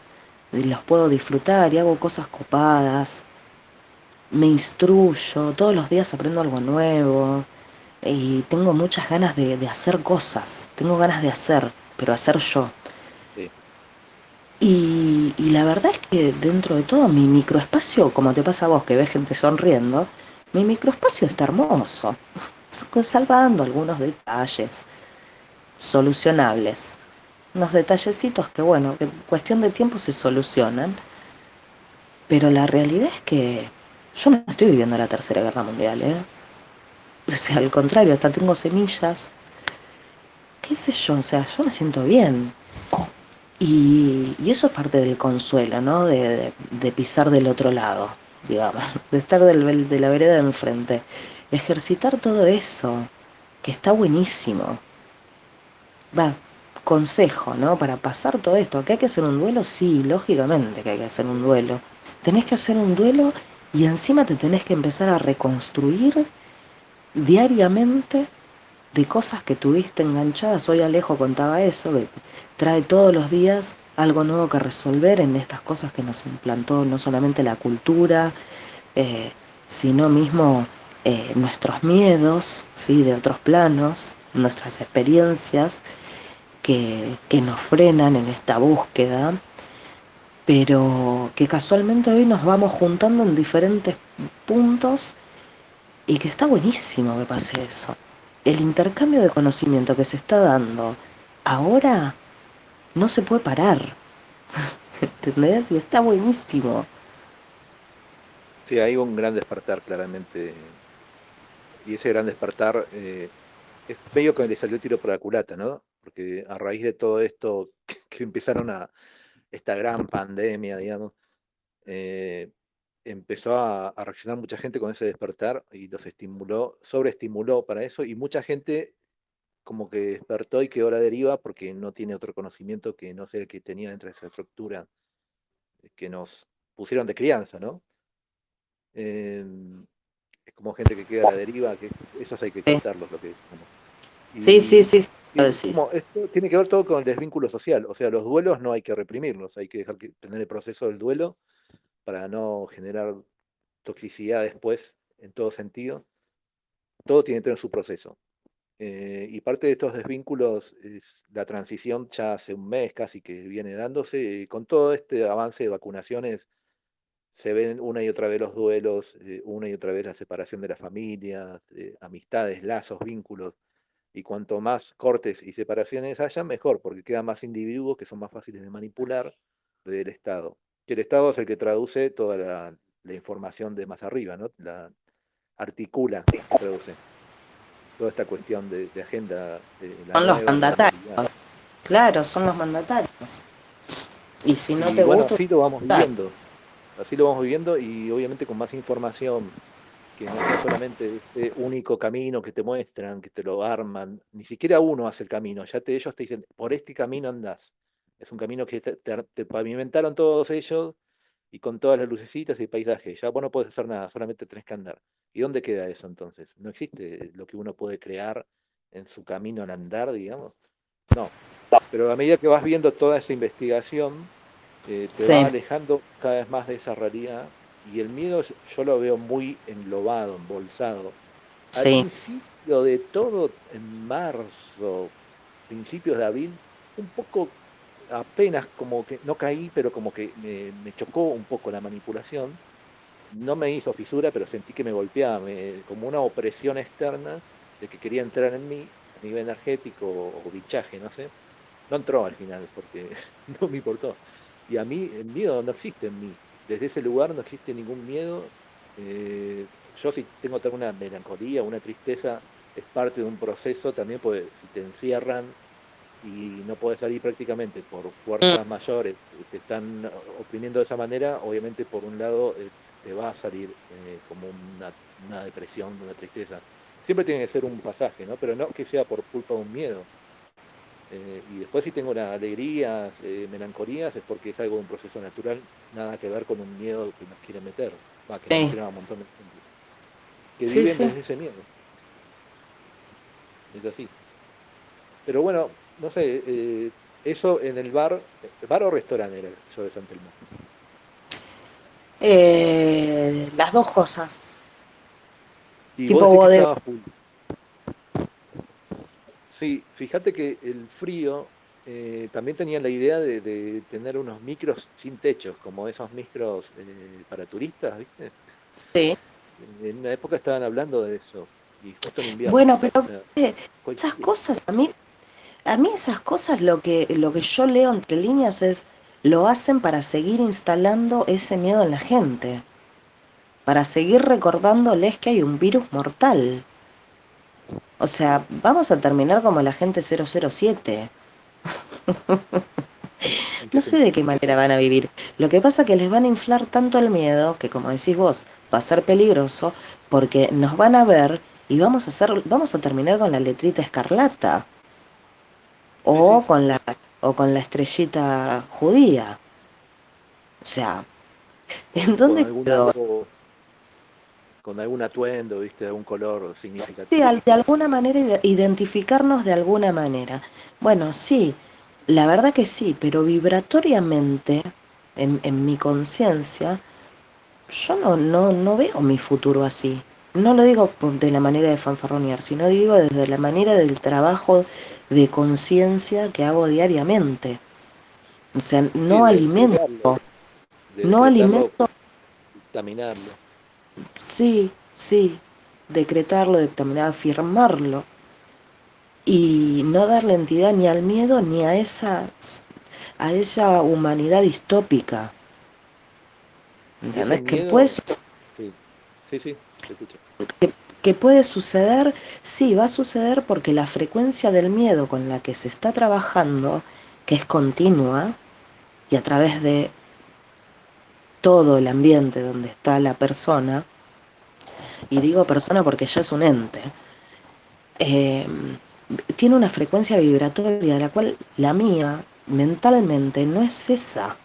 Speaker 1: los puedo disfrutar y hago cosas copadas me instruyo, todos los días aprendo algo nuevo y tengo muchas ganas de, hacer cosas, tengo ganas de hacer, pero hacer yo. Y, Y, la verdad es que dentro de todo mi microespacio, como te pasa a vos que ves gente sonriendo, mi microespacio está hermoso, salvando algunos detalles solucionables. Unos detallecitos que, bueno, en cuestión de tiempo se solucionan. Pero la realidad es que yo no estoy viviendo la Tercera Guerra Mundial, ¿eh? O sea, al contrario, hasta tengo semillas. ¿Qué sé yo? O sea, yo me siento bien. Y, eso es parte del consuelo, ¿no? De, pisar del otro lado, digamos, de estar del, de la vereda de enfrente. Ejercitar todo eso, que está buenísimo. Va, consejo, ¿no? Para pasar todo esto, ¿que hay que hacer un duelo? Sí, lógicamente que hay que hacer un duelo. Tenés que hacer un duelo y encima te tenés que empezar a reconstruir diariamente de cosas que tuviste enganchadas. Hoy Alejo contaba eso, que trae todos los días algo nuevo que resolver en estas cosas que nos implantó no solamente la cultura, eh, sino mismo eh, nuestros miedos, ¿sí? de otros planos, nuestras experiencias que, que nos frenan en esta búsqueda, pero que casualmente hoy nos vamos juntando en diferentes puntos y que está buenísimo que pase eso. El intercambio de conocimiento que se está dando ahora no se puede parar. [LAUGHS] ¿Entendés? Y está buenísimo.
Speaker 2: Sí, hay un gran despertar claramente. Y ese gran despertar eh, es medio que le salió el tiro por la culata, ¿no? Porque a raíz de todo esto [LAUGHS] que, empezaron a, esta gran pandemia, digamos, eh, empezó a, reaccionar mucha gente con ese despertar y los estimuló, sobreestimuló para eso y mucha gente como que despertó y quedó a la deriva porque no tiene otro conocimiento que no sea el que tenía dentro de esa estructura que nos pusieron de crianza, ¿no? Em, es como gente que queda a la deriva, que esos hay que contarlos, lo que
Speaker 1: sí, sí, sí.
Speaker 2: Esto tiene que ver todo con el desvínculo social, o sea, los duelos no hay que reprimirlos, hay que dejar que tener el proceso del duelo para no generar toxicidad después en todo sentido. Todo tiene que tener su proceso. Eh, y parte de estos desvínculos es la transición ya hace un mes casi que viene dándose. con todo este avance de vacunaciones se ven una y otra vez los duelos, eh, una y otra vez la separación de las familias, amistades, lazos, vínculos. Y cuanto más cortes y separaciones haya, mejor, porque quedan más individuos que son más fáciles de manipular del Estado que el Estado es el que traduce toda la, información de más arriba, ¿no? La articula, traduce toda esta cuestión de, agenda.
Speaker 1: son los mandatarios. Claro, son los mandatarios. Y si no te
Speaker 2: bueno, Así lo vamos viviendo. Así lo vamos viviendo y obviamente con más información que no sea solamente este único camino que te muestran, que te lo arman. Ni siquiera uno hace el camino. Ya te, ellos te dicen, por este camino andás. Es un camino que te, pavimentaron todos ellos y con todas las lucecitas y paisajes. Ya vos no puedes hacer nada, solamente tenés que andar. ¿Y dónde queda eso entonces? ¿No existe lo que uno puede crear en su camino al andar, digamos? No. Pero a medida que vas viendo toda esa investigación, eh, te va alejando cada vez más de esa realidad. Y el miedo yo lo veo muy englobado, embolsado. Al principio de todo, en marzo, principios de abril, un poco apenas como que, no caí, pero como que me, chocó un poco la manipulación. No me hizo fisura, pero sentí que me golpeaba, como una opresión externa de que quería entrar en mí a nivel energético o, bichaje, no sé. No entró al final porque [LAUGHS] no me importó. Y a mí el miedo no existe en mí. Desde ese lugar no existe ningún miedo. Eh, yo si tengo alguna melancolía, una tristeza, es parte de un proceso también, porque si te encierran y no puedes salir prácticamente por fuerzas mm. mayores te están oprimiendo de esa manera, obviamente por un lado eh, te va a salir eh, como una, depresión, una tristeza. Siempre tiene que ser un pasaje, ¿no? Pero no que sea por culpa de un miedo. Eh, y después si tengo una alegrías, melancolías, es porque es algo de un proceso natural, nada que ver con un miedo que nos quiere meter. Va, que nos un montón de gente. Que viven desde ese miedo. Es así. Pero bueno, no sé, eh, eso en el bar, bar o restaurante era eso de San Telmo.
Speaker 1: Eh, las dos cosas.
Speaker 2: Y tipo Sí, fíjate que el frío eh, también tenían la idea de, tener unos micros sin techos, como esos micros eh, para turistas, ¿viste?
Speaker 1: Sí.
Speaker 2: En una época estaban hablando de eso. Y justo en invierno.
Speaker 1: Bueno, pero esas cosas, a mí, a mí esas cosas lo que, lo que yo leo entre líneas es, lo hacen para seguir instalando ese miedo en la gente, para seguir recordándoles que hay un virus mortal. O sea, vamos a terminar como la gente 007. no sé de qué manera van a vivir. Lo que pasa es que les van a inflar tanto el miedo que, como decís vos, va a ser peligroso porque nos van a ver y vamos a hacer, vamos a terminar con la letrita escarlata o con la o con la estrellita judía. O sea, ¿en dónde quedó?
Speaker 2: Con algún atuendo, ¿viste? algún color significativo.
Speaker 1: Sí, de alguna manera identificarnos de alguna manera. Bueno, sí, la verdad que sí, pero vibratoriamente, en, en mi conciencia, yo no, no, no veo mi futuro así. No lo digo de la manera de fanfarronear, sino digo desde la manera del trabajo de conciencia que hago diariamente. O sea, no alimento. no alimento.
Speaker 2: Dictaminarlo.
Speaker 1: Sí, sí. Decretarlo, dictaminar, afirmarlo. Y no darle entidad ni al miedo ni a esa, a esa humanidad distópica. ¿Entendés? Que puede
Speaker 2: Sí, sí, sí,
Speaker 1: que puede suceder, sí, va a suceder porque la frecuencia del miedo con la que se está trabajando, que es continua, y a través de todo el ambiente donde está la persona, y digo persona porque ya es un ente, em, tiene una frecuencia vibratoria de la cual la mía mentalmente no es esa.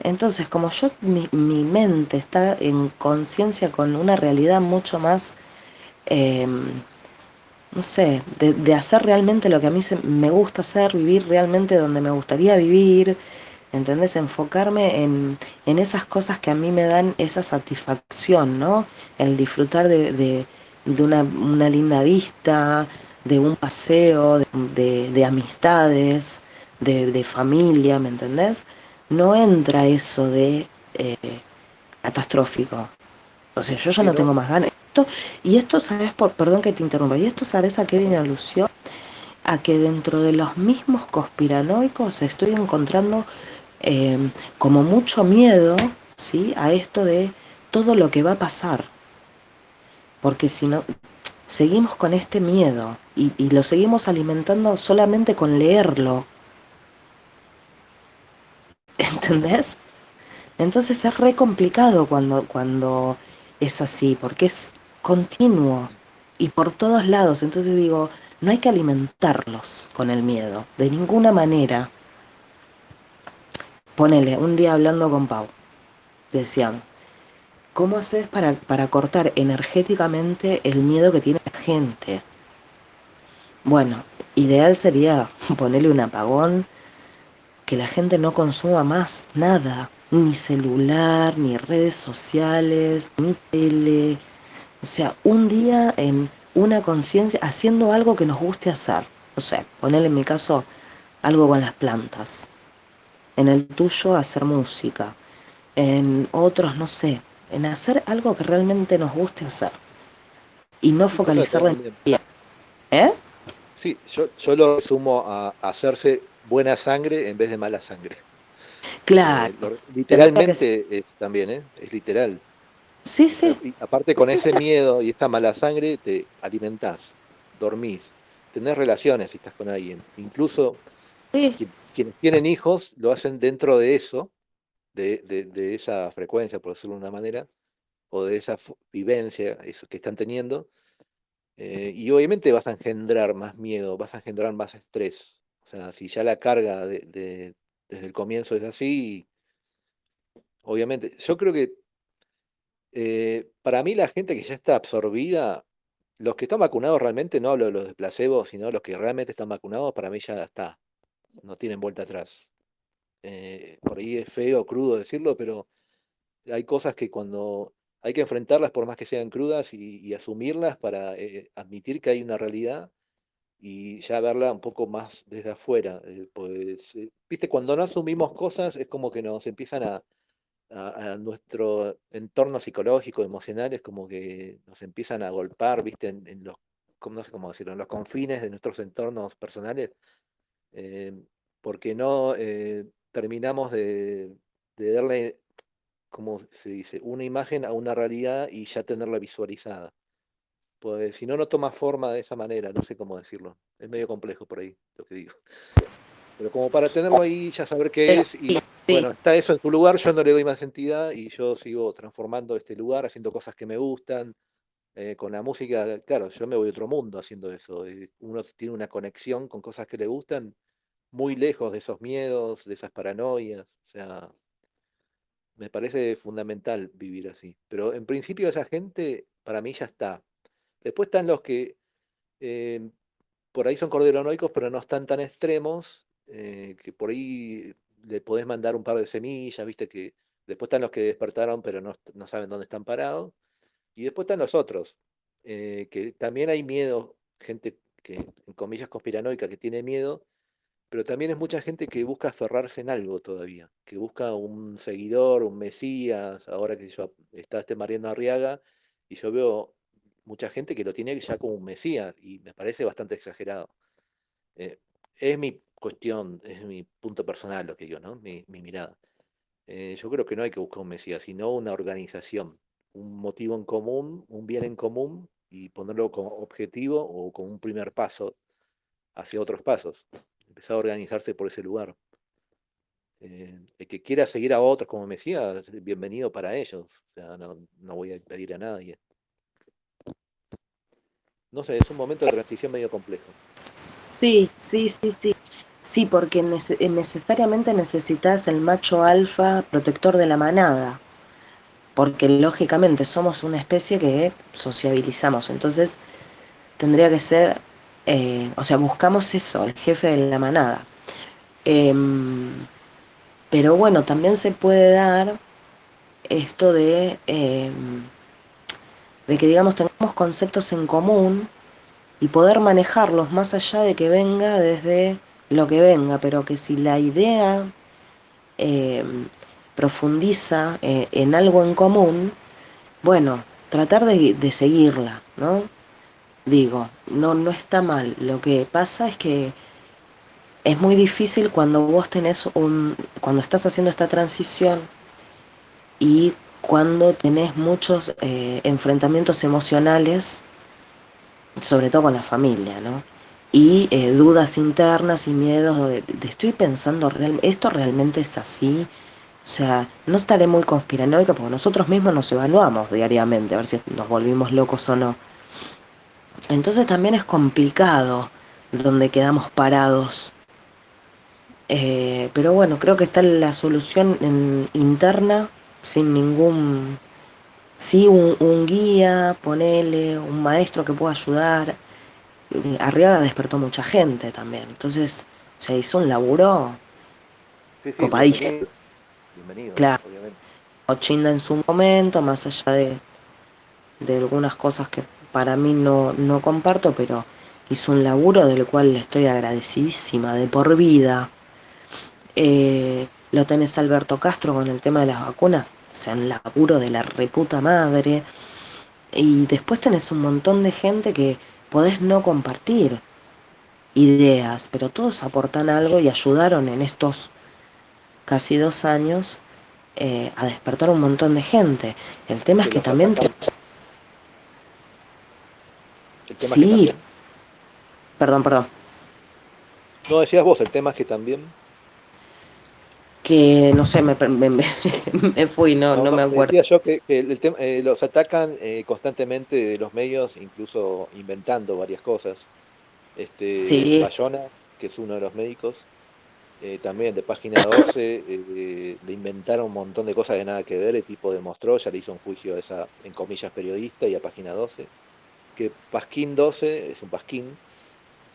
Speaker 1: Entonces, como yo, mi, mente está en conciencia con una realidad mucho más, em, no sé, de, hacer realmente lo que a mí me gusta hacer, vivir realmente donde me gustaría vivir, ¿entendés? Enfocarme en, esas cosas que a mí me dan esa satisfacción, ¿no? El disfrutar de, una, linda vista, de un paseo, de, amistades, de familia, ¿me entendés? no entra eso de eh, catastrófico. O sea, yo ya no, tengo más ganas. Esto, y esto, ¿sabes? Por, perdón que te interrumpa. Y esto, ¿sabes a qué viene alusión? A que dentro de los mismos conspiranoicos estoy encontrando eh, como mucho miedo, ¿sí? A esto de todo lo que va a pasar. Porque si no, seguimos con este miedo y, lo seguimos alimentando solamente con leerlo, [LAUGHS] ¿Entendés? Entonces es re complicado cuando, cuando es así, porque es continuo y por todos lados. Entonces digo, no hay que alimentarlos con el miedo, de ninguna manera. Ponele, un día hablando con Pau, decíamos, ¿cómo haces para, para cortar energéticamente el miedo que tiene la gente? Bueno, ideal sería [LAUGHS] ponerle un apagón que la gente no consuma más nada, ni celular, ni redes sociales, ni tele. O sea, un día en una conciencia, haciendo algo que nos guste hacer. O sea, ponerle en mi caso algo con las plantas. En el tuyo, hacer música. En otros, no sé, en hacer algo que realmente nos guste hacer. Y no focalizar la energía.
Speaker 2: ¿Eh? Sí, yo, yo lo resumo a hacerse buena sangre en vez de mala sangre.
Speaker 1: Claro.
Speaker 2: Eh, literalmente es también, ¿eh? Es literal.
Speaker 1: Sí, sí.
Speaker 2: aparte con ese miedo y esta mala sangre te alimentás, dormís, tenés relaciones si estás con alguien. Incluso quienes tienen hijos lo hacen dentro de eso, de, esa frecuencia, por decirlo de una manera, o de esa vivencia que están teniendo. Eh, y obviamente vas a engendrar más miedo, vas a engendrar más estrés, o sea, si ya la carga de, desde el comienzo es así, obviamente, yo creo que eh, para mí la gente que ya está absorbida, los que están vacunados realmente, no hablo de los de placebo, sino los que realmente están vacunados, para mí ya está, no tienen vuelta atrás. Eh, por ahí es feo, crudo decirlo, pero hay cosas que cuando hay que enfrentarlas por más que sean crudas y, asumirlas para eh, admitir que hay una realidad y ya verla un poco más desde afuera. Eh, pues, viste, cuando no asumimos cosas es como que nos empiezan a, nuestro entorno psicológico, emocional, es como que nos empiezan a golpar, viste, en, los, no sé cómo decirlo, en los confines de nuestros entornos personales, eh, porque no terminamos de, de darle, como se dice, una imagen a una realidad y ya tenerla visualizada. Pues si no, no toma forma de esa manera, no sé cómo decirlo. Es medio complejo por ahí lo que digo. Pero como para tenerlo ahí, ya saber qué es, y bueno, está eso en su lugar, yo no le doy más entidad y yo sigo transformando este lugar, haciendo cosas que me gustan. Eh, con la música, claro, yo me voy a otro mundo haciendo eso. Eh, uno tiene una conexión con cosas que le gustan, muy lejos de esos miedos, de esas paranoias. O sea, me parece fundamental vivir así. Pero en principio esa gente, para mí ya está. Después están los que eh, por ahí son corderonoicos, pero no están tan extremos, eh, que por ahí le podés mandar un par de semillas, viste que después están los que despertaron, pero no, saben dónde están parados. Y después están los otros, eh, que también hay miedo, gente que, en comillas, conspiranoica, que tiene miedo, pero también es mucha gente que busca aferrarse en algo todavía, que busca un seguidor, un mesías, ahora que yo está este Mariano Arriaga, y yo veo mucha gente que lo tiene ya como un mesías y me parece bastante exagerado. Eh, es mi cuestión, es mi punto personal lo que digo, ¿no? Mi, mirada. Eh, yo creo que no hay que buscar un mesías, sino una organización, un motivo en común, un bien en común y ponerlo como objetivo o como un primer paso hacia otros pasos. Empezar a organizarse por ese lugar. Eh, el que quiera seguir a otros como Mesías, bienvenido para ellos. O sea, no, no voy a pedir a nadie. No sé, es un momento de transición medio complejo.
Speaker 1: Sí, sí, sí, sí. Sí, porque eh, necesariamente necesitas el macho alfa protector de la manada. Porque lógicamente somos una especie que sociabilizamos. Entonces tendría que ser, eh, o sea, buscamos eso, el jefe de la manada. Em, pero bueno, también se puede dar esto de em, de que digamos tengamos conceptos en común y poder manejarlos más allá de que venga desde lo que venga, pero que si la idea em, profundiza eh, en algo en común, bueno, tratar de, de, seguirla, ¿no? Digo, no, no está mal. Lo que pasa es que es muy difícil cuando vos tenés un, cuando estás haciendo esta transición y cuando tenés muchos eh, enfrentamientos emocionales, sobre todo con la familia, ¿no? Y eh, dudas internas y miedos de, estoy pensando, ¿esto realmente es así? O sea, no estaré muy conspiranoica porque nosotros mismos nos evaluamos diariamente, a ver si nos volvimos locos o no. Entonces también es complicado donde quedamos parados. Eh, pero bueno, creo que está la solución en, interna sin ningún, sí, un, guía, ponele, un maestro que pueda ayudar. Arriba despertó mucha gente también, entonces se hizo un laburo
Speaker 2: sí, Bienvenido, bienvenido,
Speaker 1: claro. Obviamente. Ochinda en su momento, más allá de, de algunas cosas que para mí no, no comparto, pero hizo un laburo del cual le estoy agradecidísima de por vida. Eh, lo tenés Alberto Castro con el tema de las vacunas, o sea, un laburo de la reputa madre. Y después tenés un montón de gente que podés no compartir ideas, pero todos aportan algo y ayudaron en estos casi dos años eh, a despertar un montón de gente. El tema es que también... sí. Perdón, perdón.
Speaker 2: No decías vos, el tema es que también
Speaker 1: que no sé, me, me, [LAUGHS] fui, no, no, me acuerdo.
Speaker 2: Decía yo que, eh, los atacan eh, constantemente los medios, incluso inventando varias cosas. Este,
Speaker 1: sí.
Speaker 2: Bayona, que es uno de los médicos, eh, también de página 12, le inventaron un montón de cosas de nada que ver, el tipo demostró, ya le hizo un juicio a esa, en comillas, periodista y a página 12, que Pasquín 12 es un Pasquín,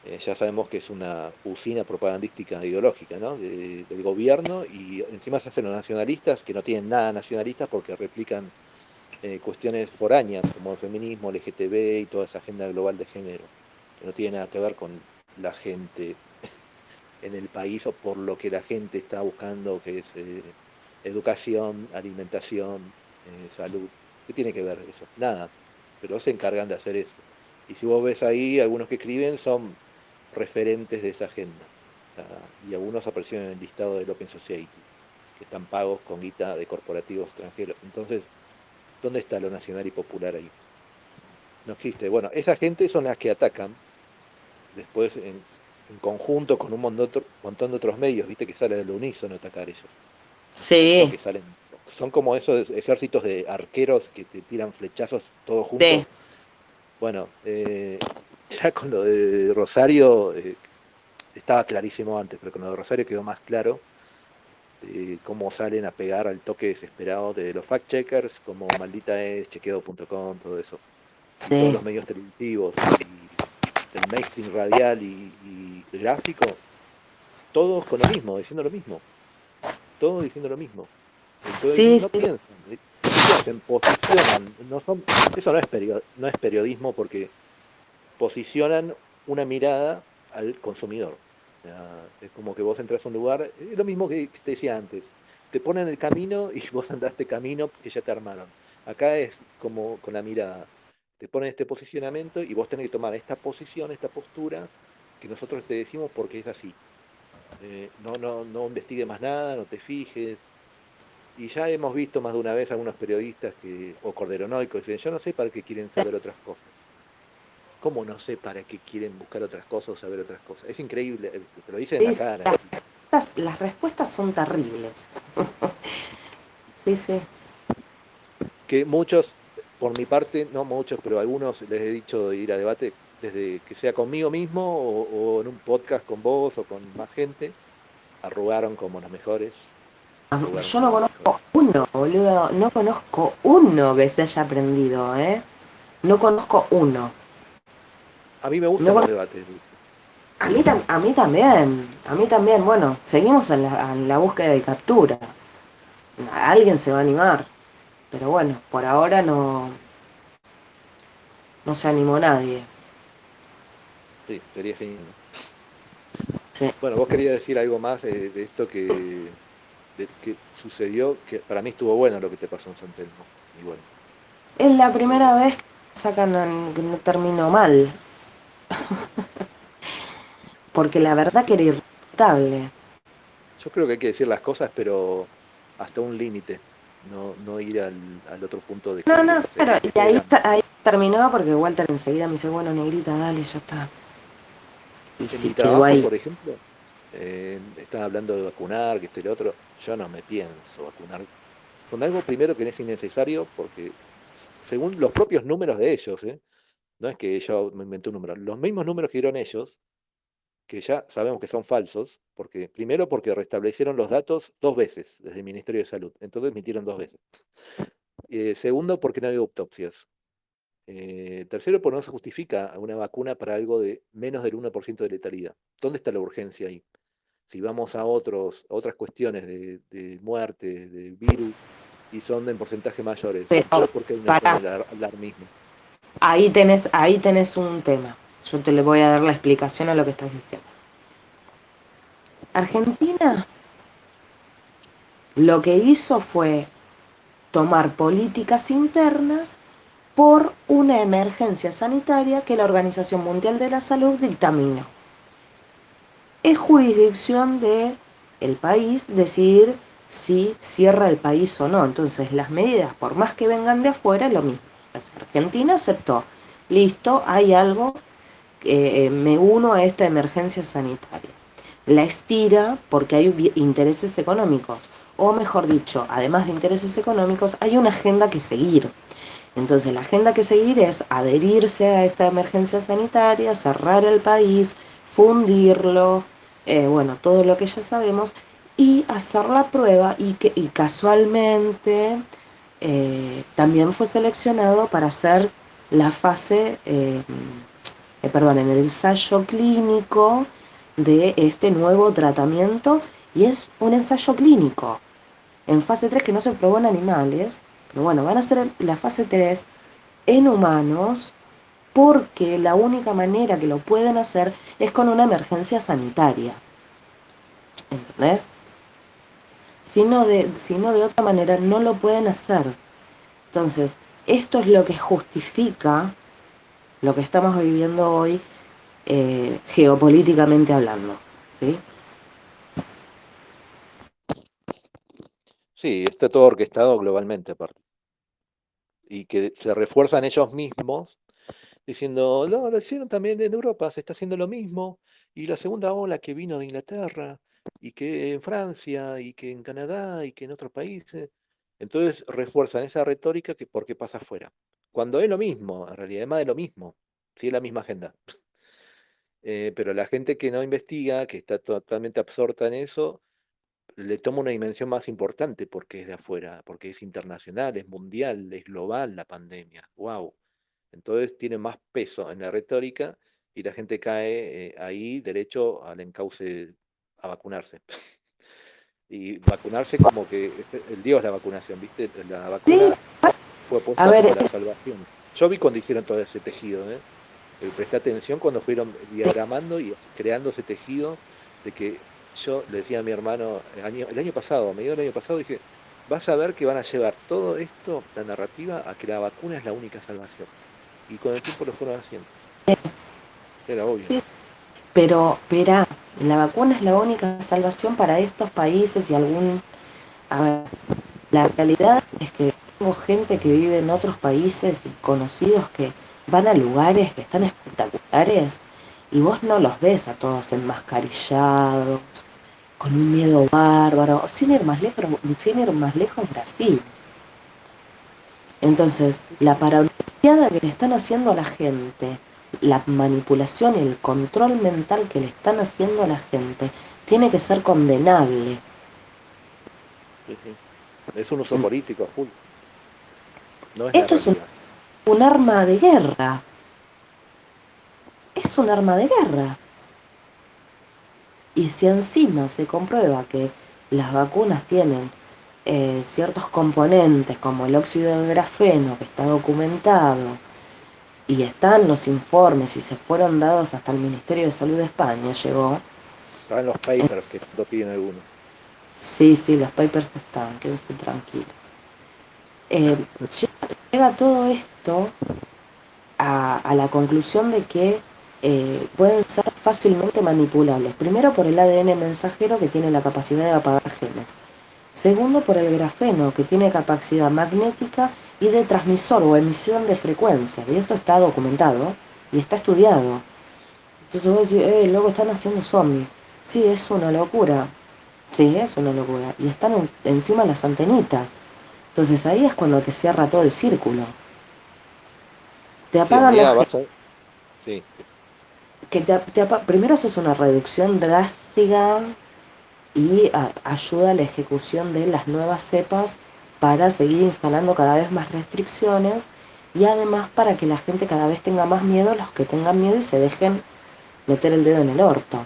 Speaker 2: eh, ya sabemos que es una usina propagandística ideológica ¿no? del gobierno y encima se hacen los nacionalistas que no tienen nada nacionalistas porque replican eh, cuestiones foráneas como el feminismo, el LGTB y toda esa agenda global de género. que no tiene nada que ver con la gente [LAUGHS] en el país o por lo que la gente está buscando, que es eh, educación, alimentación, salud. ¿Qué tiene que ver eso? Nada, pero se encargan de hacer eso. Y si vos ves ahí, algunos que escriben son referentes de esa agenda. y algunos aparecieron en el listado del Open Society, que están pagos con guita de corporativos extranjeros. Entonces, ¿dónde está lo nacional y popular ahí? No existe. Bueno, esa gente son las que atacan después en, conjunto con un montón de otros medios, viste que sale del unísono atacar ellos.
Speaker 1: Sí.
Speaker 2: son como esos ejércitos de arqueros que te tiran flechazos todos juntos. Bueno, eh, [LAUGHS] ya con lo de Rosario eh, estaba clarísimo antes, pero con lo de Rosario quedó más claro cómo salen a pegar al toque desesperado de los fact-checkers, como maldita es, chequeado.com, todo eso. Todos los medios televisivos y el mainstream radial y, gráfico, todos con lo mismo, diciendo lo mismo. Todos diciendo lo mismo. Entonces, no piensan, hacen? Posicionan. No son, eso no es, no es periodismo porque posicionan una mirada al consumidor. es como que vos entras a un lugar, es lo mismo que te decía antes, te ponen el camino y [LAUGHS] vos andaste camino que ya te armaron. Acá es como con la mirada, te ponen este posicionamiento y vos tenés que tomar esta posición, esta postura que nosotros te decimos porque es así. Eh, no, no, no investigue más nada, no te fijes, y ya hemos visto más de una vez algunos periodistas que, o corderonoicos, dicen, yo no sé para qué quieren saber otras cosas. ¿Cómo no sé para qué quieren buscar otras cosas o saber otras cosas? Es increíble, eh, te lo dicen en la cara.
Speaker 1: Las, las respuestas son terribles. [LAUGHS] sí, sí.
Speaker 2: Que muchos, por mi parte, no muchos, pero algunos les he dicho de ir a debate, desde que sea conmigo mismo o, o en un podcast con vos o con más gente, arrugaron como los mejores
Speaker 1: yo no conozco uno, boludo. No conozco uno que se haya aprendido, ¿eh? No conozco uno.
Speaker 2: A mí me gustan los debates.
Speaker 1: A mí, a mí también, a mí también. Bueno, seguimos en la, en la búsqueda de captura. Alguien se va a animar. Pero bueno, por ahora no, no se animó nadie.
Speaker 2: Sí, sería genial. Bueno, vos querías decir algo más de esto que que sucedió, que para mí estuvo bueno lo que te pasó en San Telmo. Y bueno.
Speaker 1: Es la primera vez que sacan que no terminó mal. [LAUGHS] Porque la verdad que era irritable.
Speaker 2: Yo creo que hay que decir las cosas, pero hasta un límite. No, no ir al, al otro punto de...
Speaker 1: No, no, pero y ahí, ahí terminó porque Walter enseguida me dice, bueno, negrita, dale, ya está.
Speaker 2: Y en mi trabajo, por ejemplo, eh, están hablando de vacunar, que este y lo otro. Yo no me pienso vacunar con algo primero que es innecesario, porque según los propios números de ellos, ¿eh? no es que yo me inventé un número, los mismos números que dieron ellos, que ya sabemos que son falsos, porque primero porque restablecieron los datos dos veces desde el Ministerio de Salud, entonces mintieron dos veces. Eh, segundo, porque no hay autopsias. Eh, tercero, porque no se justifica una vacuna para algo de menos del 1% de letalidad. ¿Dónde está la urgencia ahí? si vamos a otros, otras cuestiones de, muerte, de virus, y son en porcentaje mayores, porque hay
Speaker 1: un alarmismo. Ahí tenés, ahí tenés un tema. Yo te le voy a dar la explicación a lo que estás diciendo. Argentina lo que hizo fue tomar políticas internas por una emergencia sanitaria que la Organización Mundial de la Salud dictaminó es jurisdicción de el país decidir si cierra el país o no. Entonces las medidas, por más que vengan de afuera, lo mismo. Argentina aceptó, listo, hay algo, eh, me uno a esta emergencia sanitaria. La estira porque hay intereses económicos, o mejor dicho, además de intereses económicos, hay una agenda que seguir. Entonces la agenda que seguir es adherirse a esta emergencia sanitaria, cerrar el país, fundirlo, eh, bueno, todo lo que ya sabemos, y hacer la prueba y que casualmente eh, también fue seleccionado para hacer la fase, eh, perdón, en el ensayo clínico de este nuevo tratamiento y es un ensayo clínico en fase 3 que no se probó en animales, bueno, van a hacer la fase 3 en humanos porque la única manera que lo pueden hacer es con una emergencia sanitaria. ¿Entendés? Si no, de, si de otra manera no lo pueden hacer. Entonces, esto es lo que justifica lo que estamos viviendo hoy eh, geopolíticamente hablando. ¿sí?
Speaker 2: Sí, está todo orquestado globalmente aparte. Y que se refuerzan ellos mismos diciendo, no, lo hicieron también en Europa, se está haciendo lo mismo. Y la segunda ola que vino de Inglaterra, y que en Francia, y que en Canadá, y que en otros países. Entonces refuerzan esa retórica que porque pasa afuera. Cuando es lo mismo, en realidad, es más de lo mismo, sí es la misma agenda. [LAUGHS] Eh, pero la gente que no investiga, que está totalmente absorta en eso, le toma una dimensión más importante porque es de afuera, porque es internacional, es mundial, es global la pandemia. ¡Wow! Entonces tiene más peso en la retórica y la gente cae eh, ahí derecho al encauce a vacunarse. [LAUGHS] y vacunarse como que el Dios la vacunación, ¿viste? La vacuna fue puesta como la salvación. Yo vi cuando hicieron todo ese tejido, ¿eh? eh presté atención cuando fueron diagramando y creando ese tejido de que yo le decía a mi hermano el año, pasado, a mediados del año pasado, dije, vas a ver que van a llevar todo esto, la narrativa, a que la vacuna es la única salvación. Y con el tiempo lo fueron haciendo. Era obvio.
Speaker 1: Pero, espera, la vacuna es la única salvación para estos países y algún... A ver, la realidad es que tengo gente que vive en otros países y conocidos que van a lugares que están espectaculares y vos no los ves a todos enmascarillados, con un miedo bárbaro, sin ir más lejos, sin ir más lejos Brasil. Entonces, la paranoia que le están haciendo a la gente la manipulación y el control mental que le están haciendo a la gente tiene que ser condenable.
Speaker 2: Es un uso mm. político,
Speaker 1: Esto es un, arma de guerra. Es un arma de guerra. Y si encima se comprueba que las vacunas tienen eh, ciertos componentes como el óxido de grafeno que está documentado, y están los informes y se fueron dados hasta el Ministerio de Salud de España, llegó.
Speaker 2: Están los papers que lo piden algunos.
Speaker 1: Sí, sí, los papers están, quédense tranquilos. Eh, llega, todo esto a, la conclusión de que eh, pueden ser fácilmente manipulables. Primero por el ADN mensajero que tiene la capacidad de apagar genes. Segundo por el grafeno que tiene capacidad magnética y de transmisor o emisión de frecuencia. Y esto está documentado y está estudiado. Entonces vos decís, eh, luego están haciendo zombies. Sí, es una locura. Sí, es una locura. Y están encima las antenitas. Entonces ahí es cuando te cierra todo el círculo. Te apagan. Sí. Que te, primero haces una reducción drástica y ayuda a la ejecución de las nuevas cepas para seguir instalando cada vez más restricciones y además para que la gente cada vez tenga más miedo, los que tengan miedo y se dejen meter el dedo en el orto.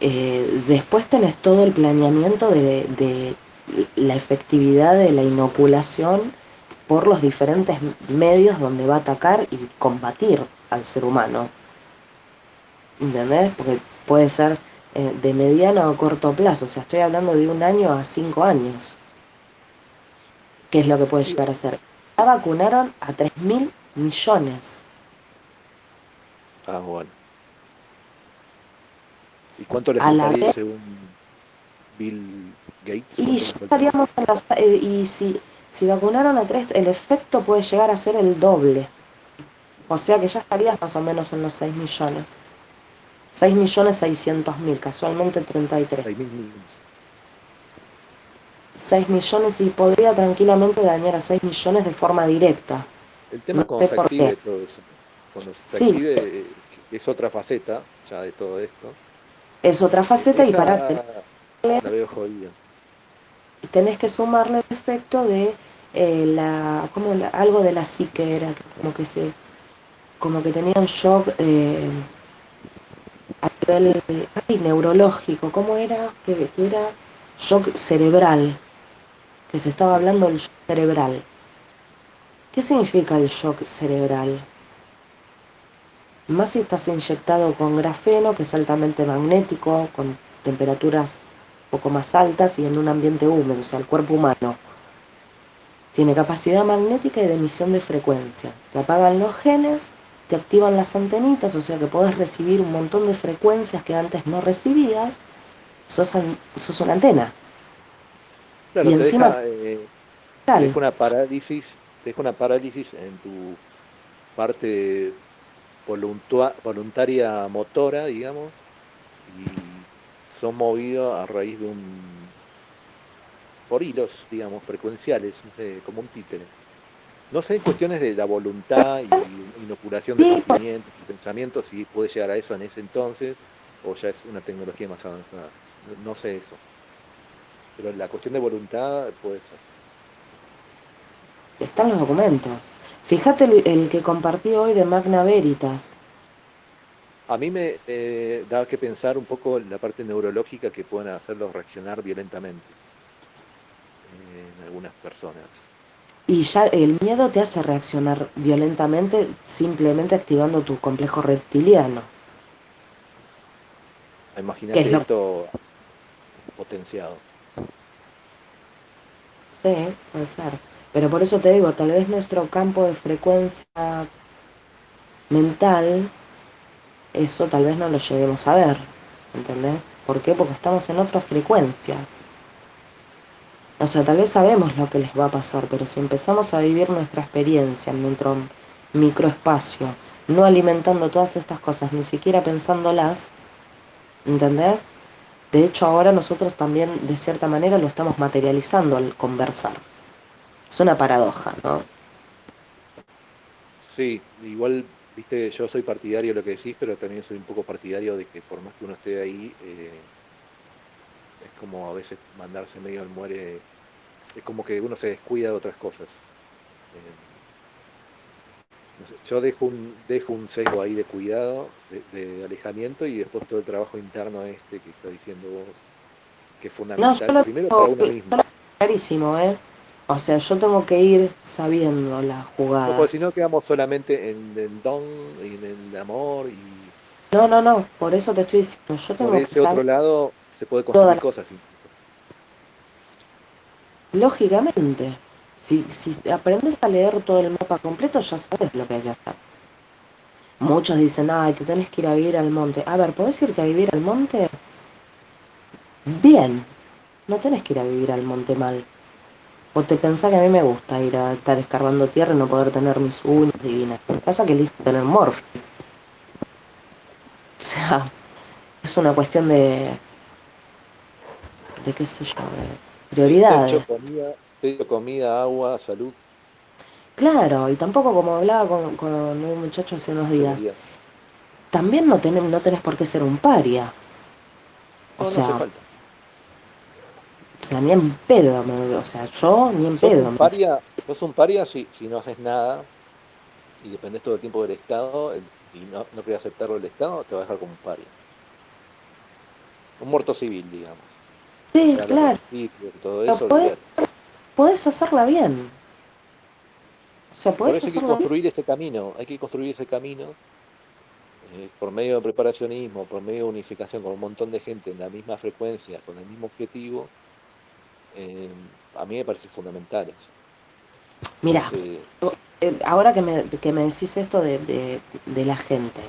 Speaker 1: Eh, después tenés todo el planeamiento de, de, la efectividad de la inoculación por los diferentes medios donde va a atacar y combatir al ser humano. ¿Entendés? Porque puede ser eh, de mediano o corto plazo, o sea, estoy hablando de un año a cinco años. ¿Qué es lo que puede llegar a ser? Ya vacunaron a 3 mil millones.
Speaker 2: Ah, bueno. ¿Y cuánto le faltaría según Bill Gates?
Speaker 1: Y estaríamos eh, y si, si vacunaron a 3, el efecto puede llegar a ser el doble. O sea que ya estarías más o menos en los 6 millones. 6 millones 600 mil, casualmente 33. 6 millones. 6 millones y podría tranquilamente dañar a 6 millones de forma directa.
Speaker 2: El tema es cuando se active todo eso. Cuando se active eh, es otra faceta ya de todo esto.
Speaker 1: Es otra faceta y para...
Speaker 2: La veo jodida.
Speaker 1: Tenés que sumarle el efecto de eh, la, como algo de la psique era como que se como que tenía un shock eh, nivel neurológico, ¿cómo era? que era shock cerebral que se estaba hablando del shock cerebral. ¿Qué significa el shock cerebral? más si estás inyectado con grafeno, que es altamente magnético, con temperaturas un poco más altas y en un ambiente húmedo, o sea, el cuerpo humano. Tiene capacidad magnética y de emisión de frecuencia. Te apagan los genes, te activan las antenitas, o sea que podés recibir un montón de frecuencias que antes no recibías. Sos, una antena.
Speaker 2: Claro, y te encima, deja, eh, una parálisis, te deja una parálisis en tu parte voluntaria motora, digamos, y son movidos a raíz de un por hilos, digamos, frecuenciales, como un títere. No sé, en cuestiones de la voluntad y inoculación de sentimientos y pensamientos, si puede llegar a eso en ese entonces, o ya es una tecnología más avanzada. No, sé eso. Pero la cuestión de voluntad puede ser.
Speaker 1: Están los documentos. Fíjate el, que compartí hoy de Magna Veritas.
Speaker 2: A mí me eh, da que pensar un poco la parte neurológica que pueden hacerlos reaccionar violentamente eh, en algunas personas.
Speaker 1: Y ya el miedo te hace reaccionar violentamente simplemente activando tu complejo reptiliano.
Speaker 2: Imagínate esto potenciado.
Speaker 1: Sí, puede ser. Pero por eso te digo, tal vez nuestro campo de frecuencia mental, eso tal vez no lo lleguemos a ver, ¿entendés? ¿Por qué? Porque estamos en otra frecuencia. O sea, tal vez sabemos lo que les va a pasar, pero si empezamos a vivir nuestra experiencia en nuestro microespacio, no alimentando todas estas cosas, ni siquiera pensándolas, ¿entendés? De hecho, ahora nosotros también, de cierta manera, lo estamos materializando al conversar. Es una paradoja, ¿no?
Speaker 2: Sí, igual, viste, yo soy partidario de lo que decís, pero también soy un poco partidario de que por más que uno esté ahí, eh, es como a veces mandarse medio al muere, es como que uno se descuida de otras cosas. Eh, yo dejo un, dejo un sesgo ahí de cuidado, de, alejamiento y después todo el trabajo interno este que está diciendo vos, que es fundamental. Primero para uno mismo.
Speaker 1: Clarísimo, ¿eh? O sea, yo tengo que ir sabiendo la jugada. No,
Speaker 2: porque si no quedamos solamente en el don y en el amor y...
Speaker 1: No, no, no, por eso te estoy diciendo, yo tengo
Speaker 2: por ese otro lado se puede construir cosas.
Speaker 1: Lógicamente, si, si aprendes a leer todo el mapa completo, ya sabes lo que hay que hacer. Muchos dicen, ay, te tenés que ir a vivir al monte. A ver, ¿podés irte a vivir al monte? Bien, no tenés que ir a vivir al monte mal. O te pensás que a mí me gusta ir a estar escarbando tierra y no poder tener mis uñas divinas. Pasa que elijo tener morph. O sea, es una cuestión de. de qué sé yo, de prioridades.
Speaker 2: Comida, comida, agua, salud.
Speaker 1: Claro, y tampoco como hablaba con, un muchacho hace unos días, también no tenés, no tenés por qué ser un paria. O sea, o sea, ni en pedo, o sea, yo ni en pedo.
Speaker 2: Un paria, sos un paria si, si no haces nada y dependes todo el tiempo del Estado y no, no querés aceptarlo el Estado, te va a dejar como un paria. Un muerto civil, digamos.
Speaker 1: Sí, claro.
Speaker 2: Todo eso,
Speaker 1: podés, hacerla bien.
Speaker 2: O sea, podés Por eso hay que construir ese camino, hay que construir ese camino eh, por medio de preparacionismo, por medio de unificación con un montón de gente en la misma frecuencia, con el mismo objetivo, eh, a mí me parece fundamental eso.
Speaker 1: Mira, eh, ahora que me, que me, decís esto de, la gente,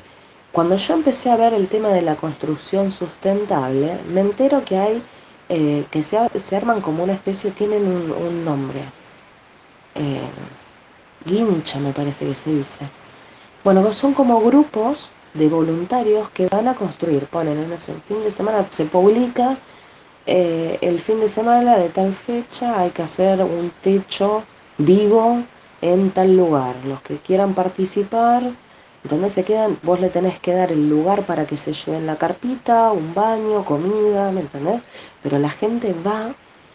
Speaker 1: cuando yo empecé a ver el tema de la construcción sustentable, me entero que hay, eh, que se, se, arman como una especie, tienen un, nombre. guincha me parece que se dice. Bueno, son como grupos de voluntarios que van a construir, ponen, el fin de semana se publica eh, el fin de semana de tal fecha hay que hacer un techo vivo en tal lugar. Los que quieran participar, donde se quedan, vos le tenés que dar el lugar para que se lleven la carpita, un baño, comida, ¿me entendés? Pero la gente va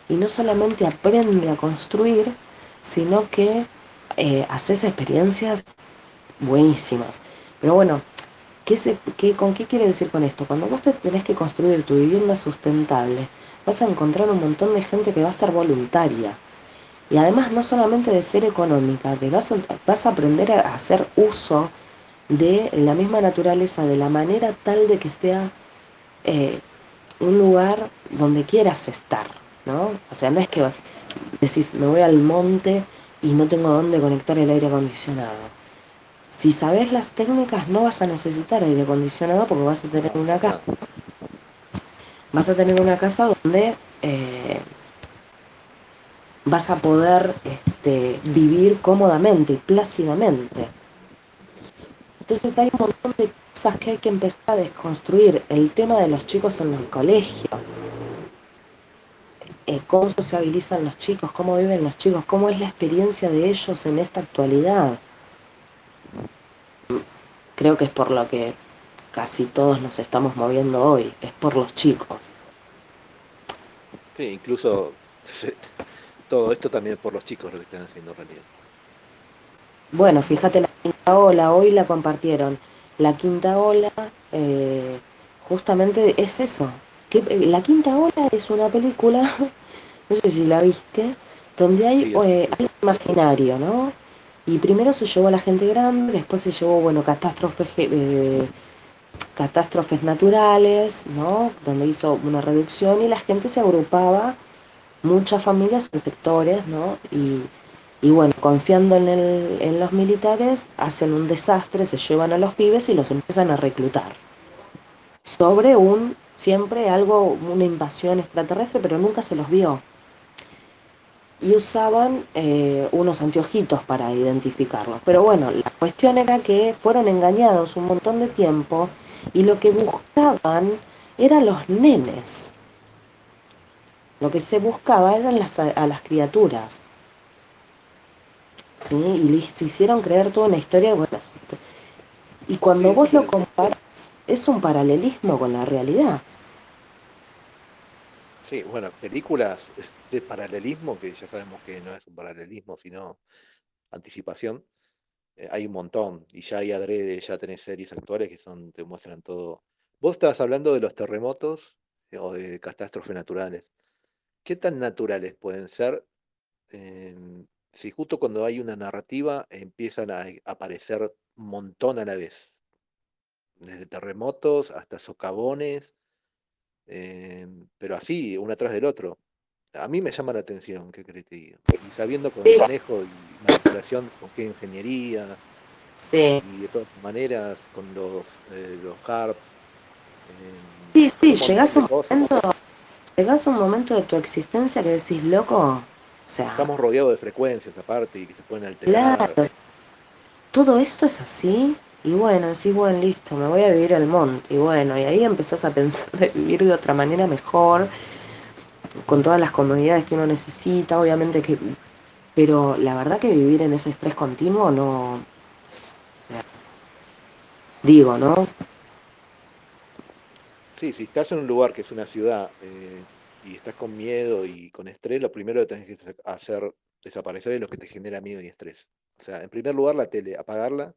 Speaker 1: y no solamente aprende a construir, sino que eh, haces experiencias buenísimas. Pero bueno, ¿qué se, qué, ¿con qué quiere decir con esto? Cuando vos te tenés que construir tu vivienda sustentable, vas a encontrar un montón de gente que va a ser voluntaria. Y además no solamente de ser económica, que vas a, vas a aprender a hacer uso de la misma naturaleza, de la manera tal de que sea eh, un lugar donde quieras estar, ¿no? O sea, no es que decís, me voy al monte y no tengo dónde conectar el aire acondicionado. Si sabes las técnicas no vas a necesitar aire acondicionado porque vas a tener una casa. Vas a tener una casa donde eh, vas a poder este, vivir cómodamente y plácidamente. Entonces hay un montón de cosas que hay que empezar a desconstruir. El tema de los chicos en el colegio. Eh, cómo sociabilizan los chicos, cómo viven los chicos, cómo es la experiencia de ellos en esta actualidad. Creo que es por lo que casi todos nos estamos moviendo hoy, es por los chicos.
Speaker 2: Sí, incluso [LAUGHS] todo esto también por los chicos lo que están haciendo realidad.
Speaker 1: Bueno, fíjate la ola, hoy la compartieron. La quinta ola eh, justamente es eso. Que, eh, la quinta ola es una película, [LAUGHS] no sé si la viste, donde hay, eh, imaginario, ¿no? Y primero se llevó a la gente grande, después se llevó, bueno, catástrofes, catástrofes naturales, ¿no? Donde hizo una reducción y la gente se agrupaba muchas familias en sectores, ¿no? Y, bueno, confiando en, el, en los militares, hacen un desastre, se llevan a los pibes y los empiezan a reclutar. Sobre un, siempre algo, una invasión extraterrestre, pero nunca se los vio. Y usaban eh, unos anteojitos para identificarlos. Pero bueno, la cuestión era que fueron engañados un montón de tiempo y lo que buscaban eran los nenes. Lo que se buscaba eran las, a las criaturas. ¿Sí? Y les hicieron creer toda una historia. Bueno, y cuando vos lo comparas, es un paralelismo con la realidad.
Speaker 2: Sí, bueno, películas de paralelismo, que ya sabemos que no es un paralelismo, sino anticipación, eh, hay un montón. Y ya hay adrede, ya tenés series actuales que son, te muestran todo. Vos estabas hablando de los terremotos eh, o de catástrofes naturales. ¿Qué tan naturales pueden ser em, si justo cuando hay una narrativa empiezan a aparecer un montón a la vez? Desde terremotos hasta socavones, em, pero así, uno atrás del otro. A mí me llama la atención, ¿qué crees Y sabiendo con manejo y manipulación, con qué ingeniería,
Speaker 1: sí.
Speaker 2: y de todas maneras con los, eh, los HARP.
Speaker 1: Em, sí, sí, llegás a un momento Llegas a un momento de tu existencia que decís, loco, o sea...
Speaker 2: Estamos rodeados de frecuencias aparte y que se pueden alterar. Claro.
Speaker 1: Todo esto es así, y bueno, decís, bueno, listo, me voy a vivir al monte, y bueno, y ahí empezás a pensar de vivir de otra manera mejor, con todas las comodidades que uno necesita, obviamente que... Pero la verdad que vivir en ese estrés continuo no... O sea, digo, ¿no?
Speaker 2: Sí, si estás en un lugar que es una ciudad eh, y estás con miedo y con estrés, lo primero que tenés que hacer desaparecer es lo que te genera miedo y estrés. O sea, en primer lugar, la tele, apagarla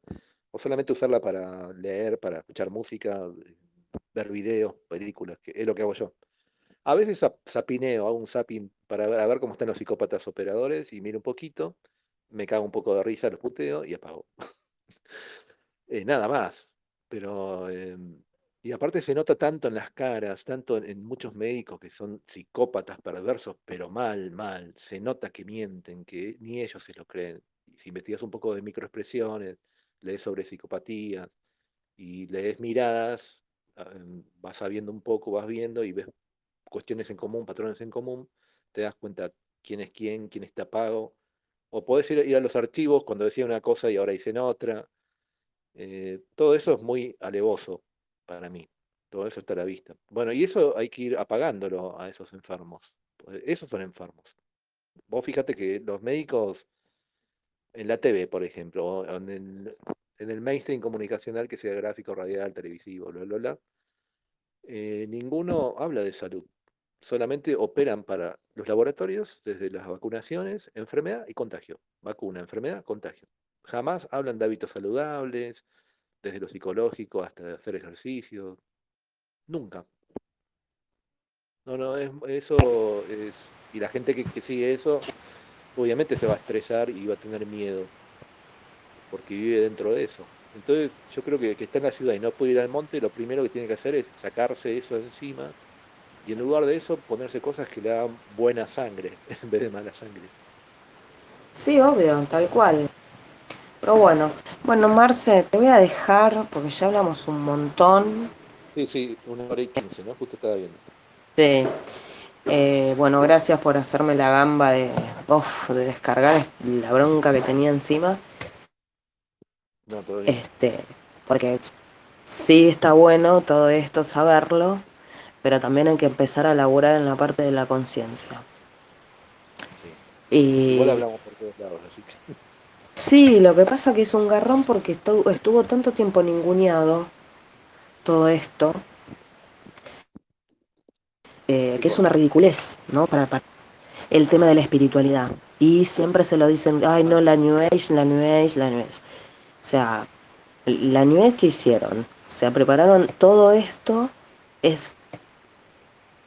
Speaker 2: o solamente usarla para leer, para escuchar música, ver videos, películas, que es lo que hago yo. A veces zapineo, hago un zapping para ver, ver cómo están los psicópatas operadores y miro un poquito, me cago un poco de risa, los puteo y apago. [LAUGHS] Eh, nada más. Pero em, y aparte se nota tanto en las caras, tanto en, muchos médicos que son psicópatas perversos, pero mal, mal. Se nota que mienten, que ni ellos se lo creen. si investigas un poco de microexpresiones, lees sobre psicopatía y lees miradas, ah, em, vas sabiendo un poco, vas viendo y ves cuestiones en común, patrones en común, te das cuenta quién es quién, quién está pago. O podés ir, a los archivos cuando decía una cosa y ahora dicen otra. Eh, todo eso es muy alevoso para mí. Todo eso está a la vista. Bueno, y eso hay que ir apagándolo a esos enfermos. Pues, esos son enfermos. Vos fíjate que los médicos en la TV, por ejemplo, en el, en el mainstream comunicacional, que sea gráfico, radial, televisivo, bla, bla, bla, eh, ninguno habla de salud. Solamente operan para los laboratorios desde las vacunaciones, enfermedad y contagio. Vacuna, enfermedad, contagio. Jamás hablan de hábitos saludables, desde lo psicológico hasta hacer ejercicio. Nunca. No, no, es, eso es. Y la gente que, sigue eso, obviamente se va a estresar y va a tener miedo, porque vive dentro de eso. Entonces yo creo que que está en la ciudad y no puede ir al monte, lo primero que tiene que hacer es sacarse eso encima y en lugar de eso ponerse cosas que le hagan buena sangre [LAUGHS] en vez de mala sangre.
Speaker 1: Sí, obvio, tal cual. Pero bueno, bueno, Marce, te voy a dejar porque ya hablamos un montón.
Speaker 2: Sí, sí, una hora y quince, ¿no? Justo estaba viendo.
Speaker 1: Sí. Eh, bueno, gracias por hacerme la gamba de, de descargar la bronca que tenía encima.
Speaker 2: No, todo bien.
Speaker 1: Este, porque sí está bueno todo esto, saberlo, pero también hay que empezar a laburar en la parte de la conciencia.
Speaker 2: Sí. Y... Igual hablamos por todos lados, así que...
Speaker 1: Sí, lo que pasa que es un garrón porque estuvo, estuvo tanto tiempo ninguneado todo esto, eh, que es una ridiculez, ¿no? Para, para, el tema de la espiritualidad. Y siempre se lo dicen, ay, no, la New Age, la New Age, la New Age. O sea, la New Age que hicieron, o sea, prepararon todo esto, es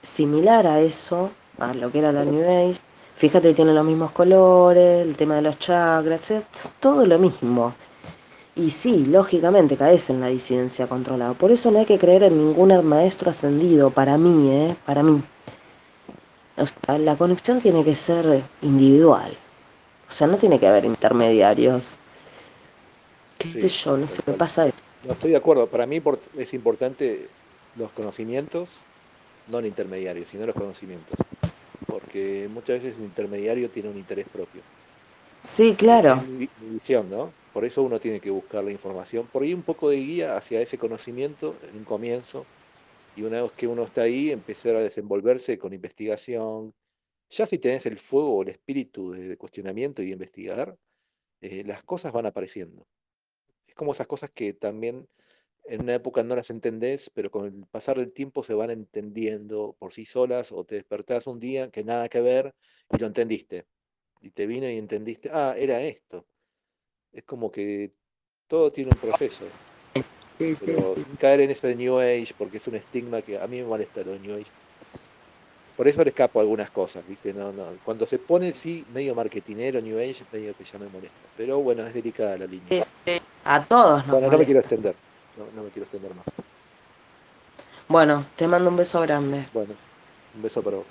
Speaker 1: similar a eso, a lo que era la New Age. Fíjate, tiene los mismos colores, el tema de los chakras, es todo lo mismo. Y sí, lógicamente caes en la disidencia controlada. Por eso no hay que creer en ningún maestro ascendido, para mí, ¿eh? Para mí. O sea, la conexión tiene que ser individual. O sea, no tiene que haber intermediarios. ¿Qué sé yo? No se me pasa.
Speaker 2: No estoy de acuerdo. Para mí es importante los conocimientos, no el intermediario, sino los conocimientos. Porque muchas veces el intermediario tiene un interés propio.
Speaker 1: Sí, claro.
Speaker 2: mi, visión, ¿no? Por eso uno tiene que buscar la información, por ahí un poco de guía hacia ese conocimiento en un comienzo, y una vez que uno está ahí, empezar a desenvolverse con investigación. Ya si tenés el fuego o el espíritu de, cuestionamiento y de investigar, eh, las cosas van apareciendo. Es como esas cosas que también en una época no las entendés, pero con el pasar del tiempo se van entendiendo por sí solas, o te despertás un día que nada que ver y lo entendiste y te vino y entendiste, ah, era esto. Es como que todo tiene un proceso. pero sin caer en eso de New Age, porque es un estigma que a mí me molesta lo de New Age. Por eso le escapo algunas cosas, ¿viste? No, no. Cuando se pone, sí, medio marketinero New Age, medio que ya me molesta. Pero bueno, es delicada la línea.
Speaker 1: A todos nos
Speaker 2: Bueno, no me quiero extender. No, no me quiero extender más.
Speaker 1: Bueno, te mando un beso grande.
Speaker 2: Bueno, un beso para vos.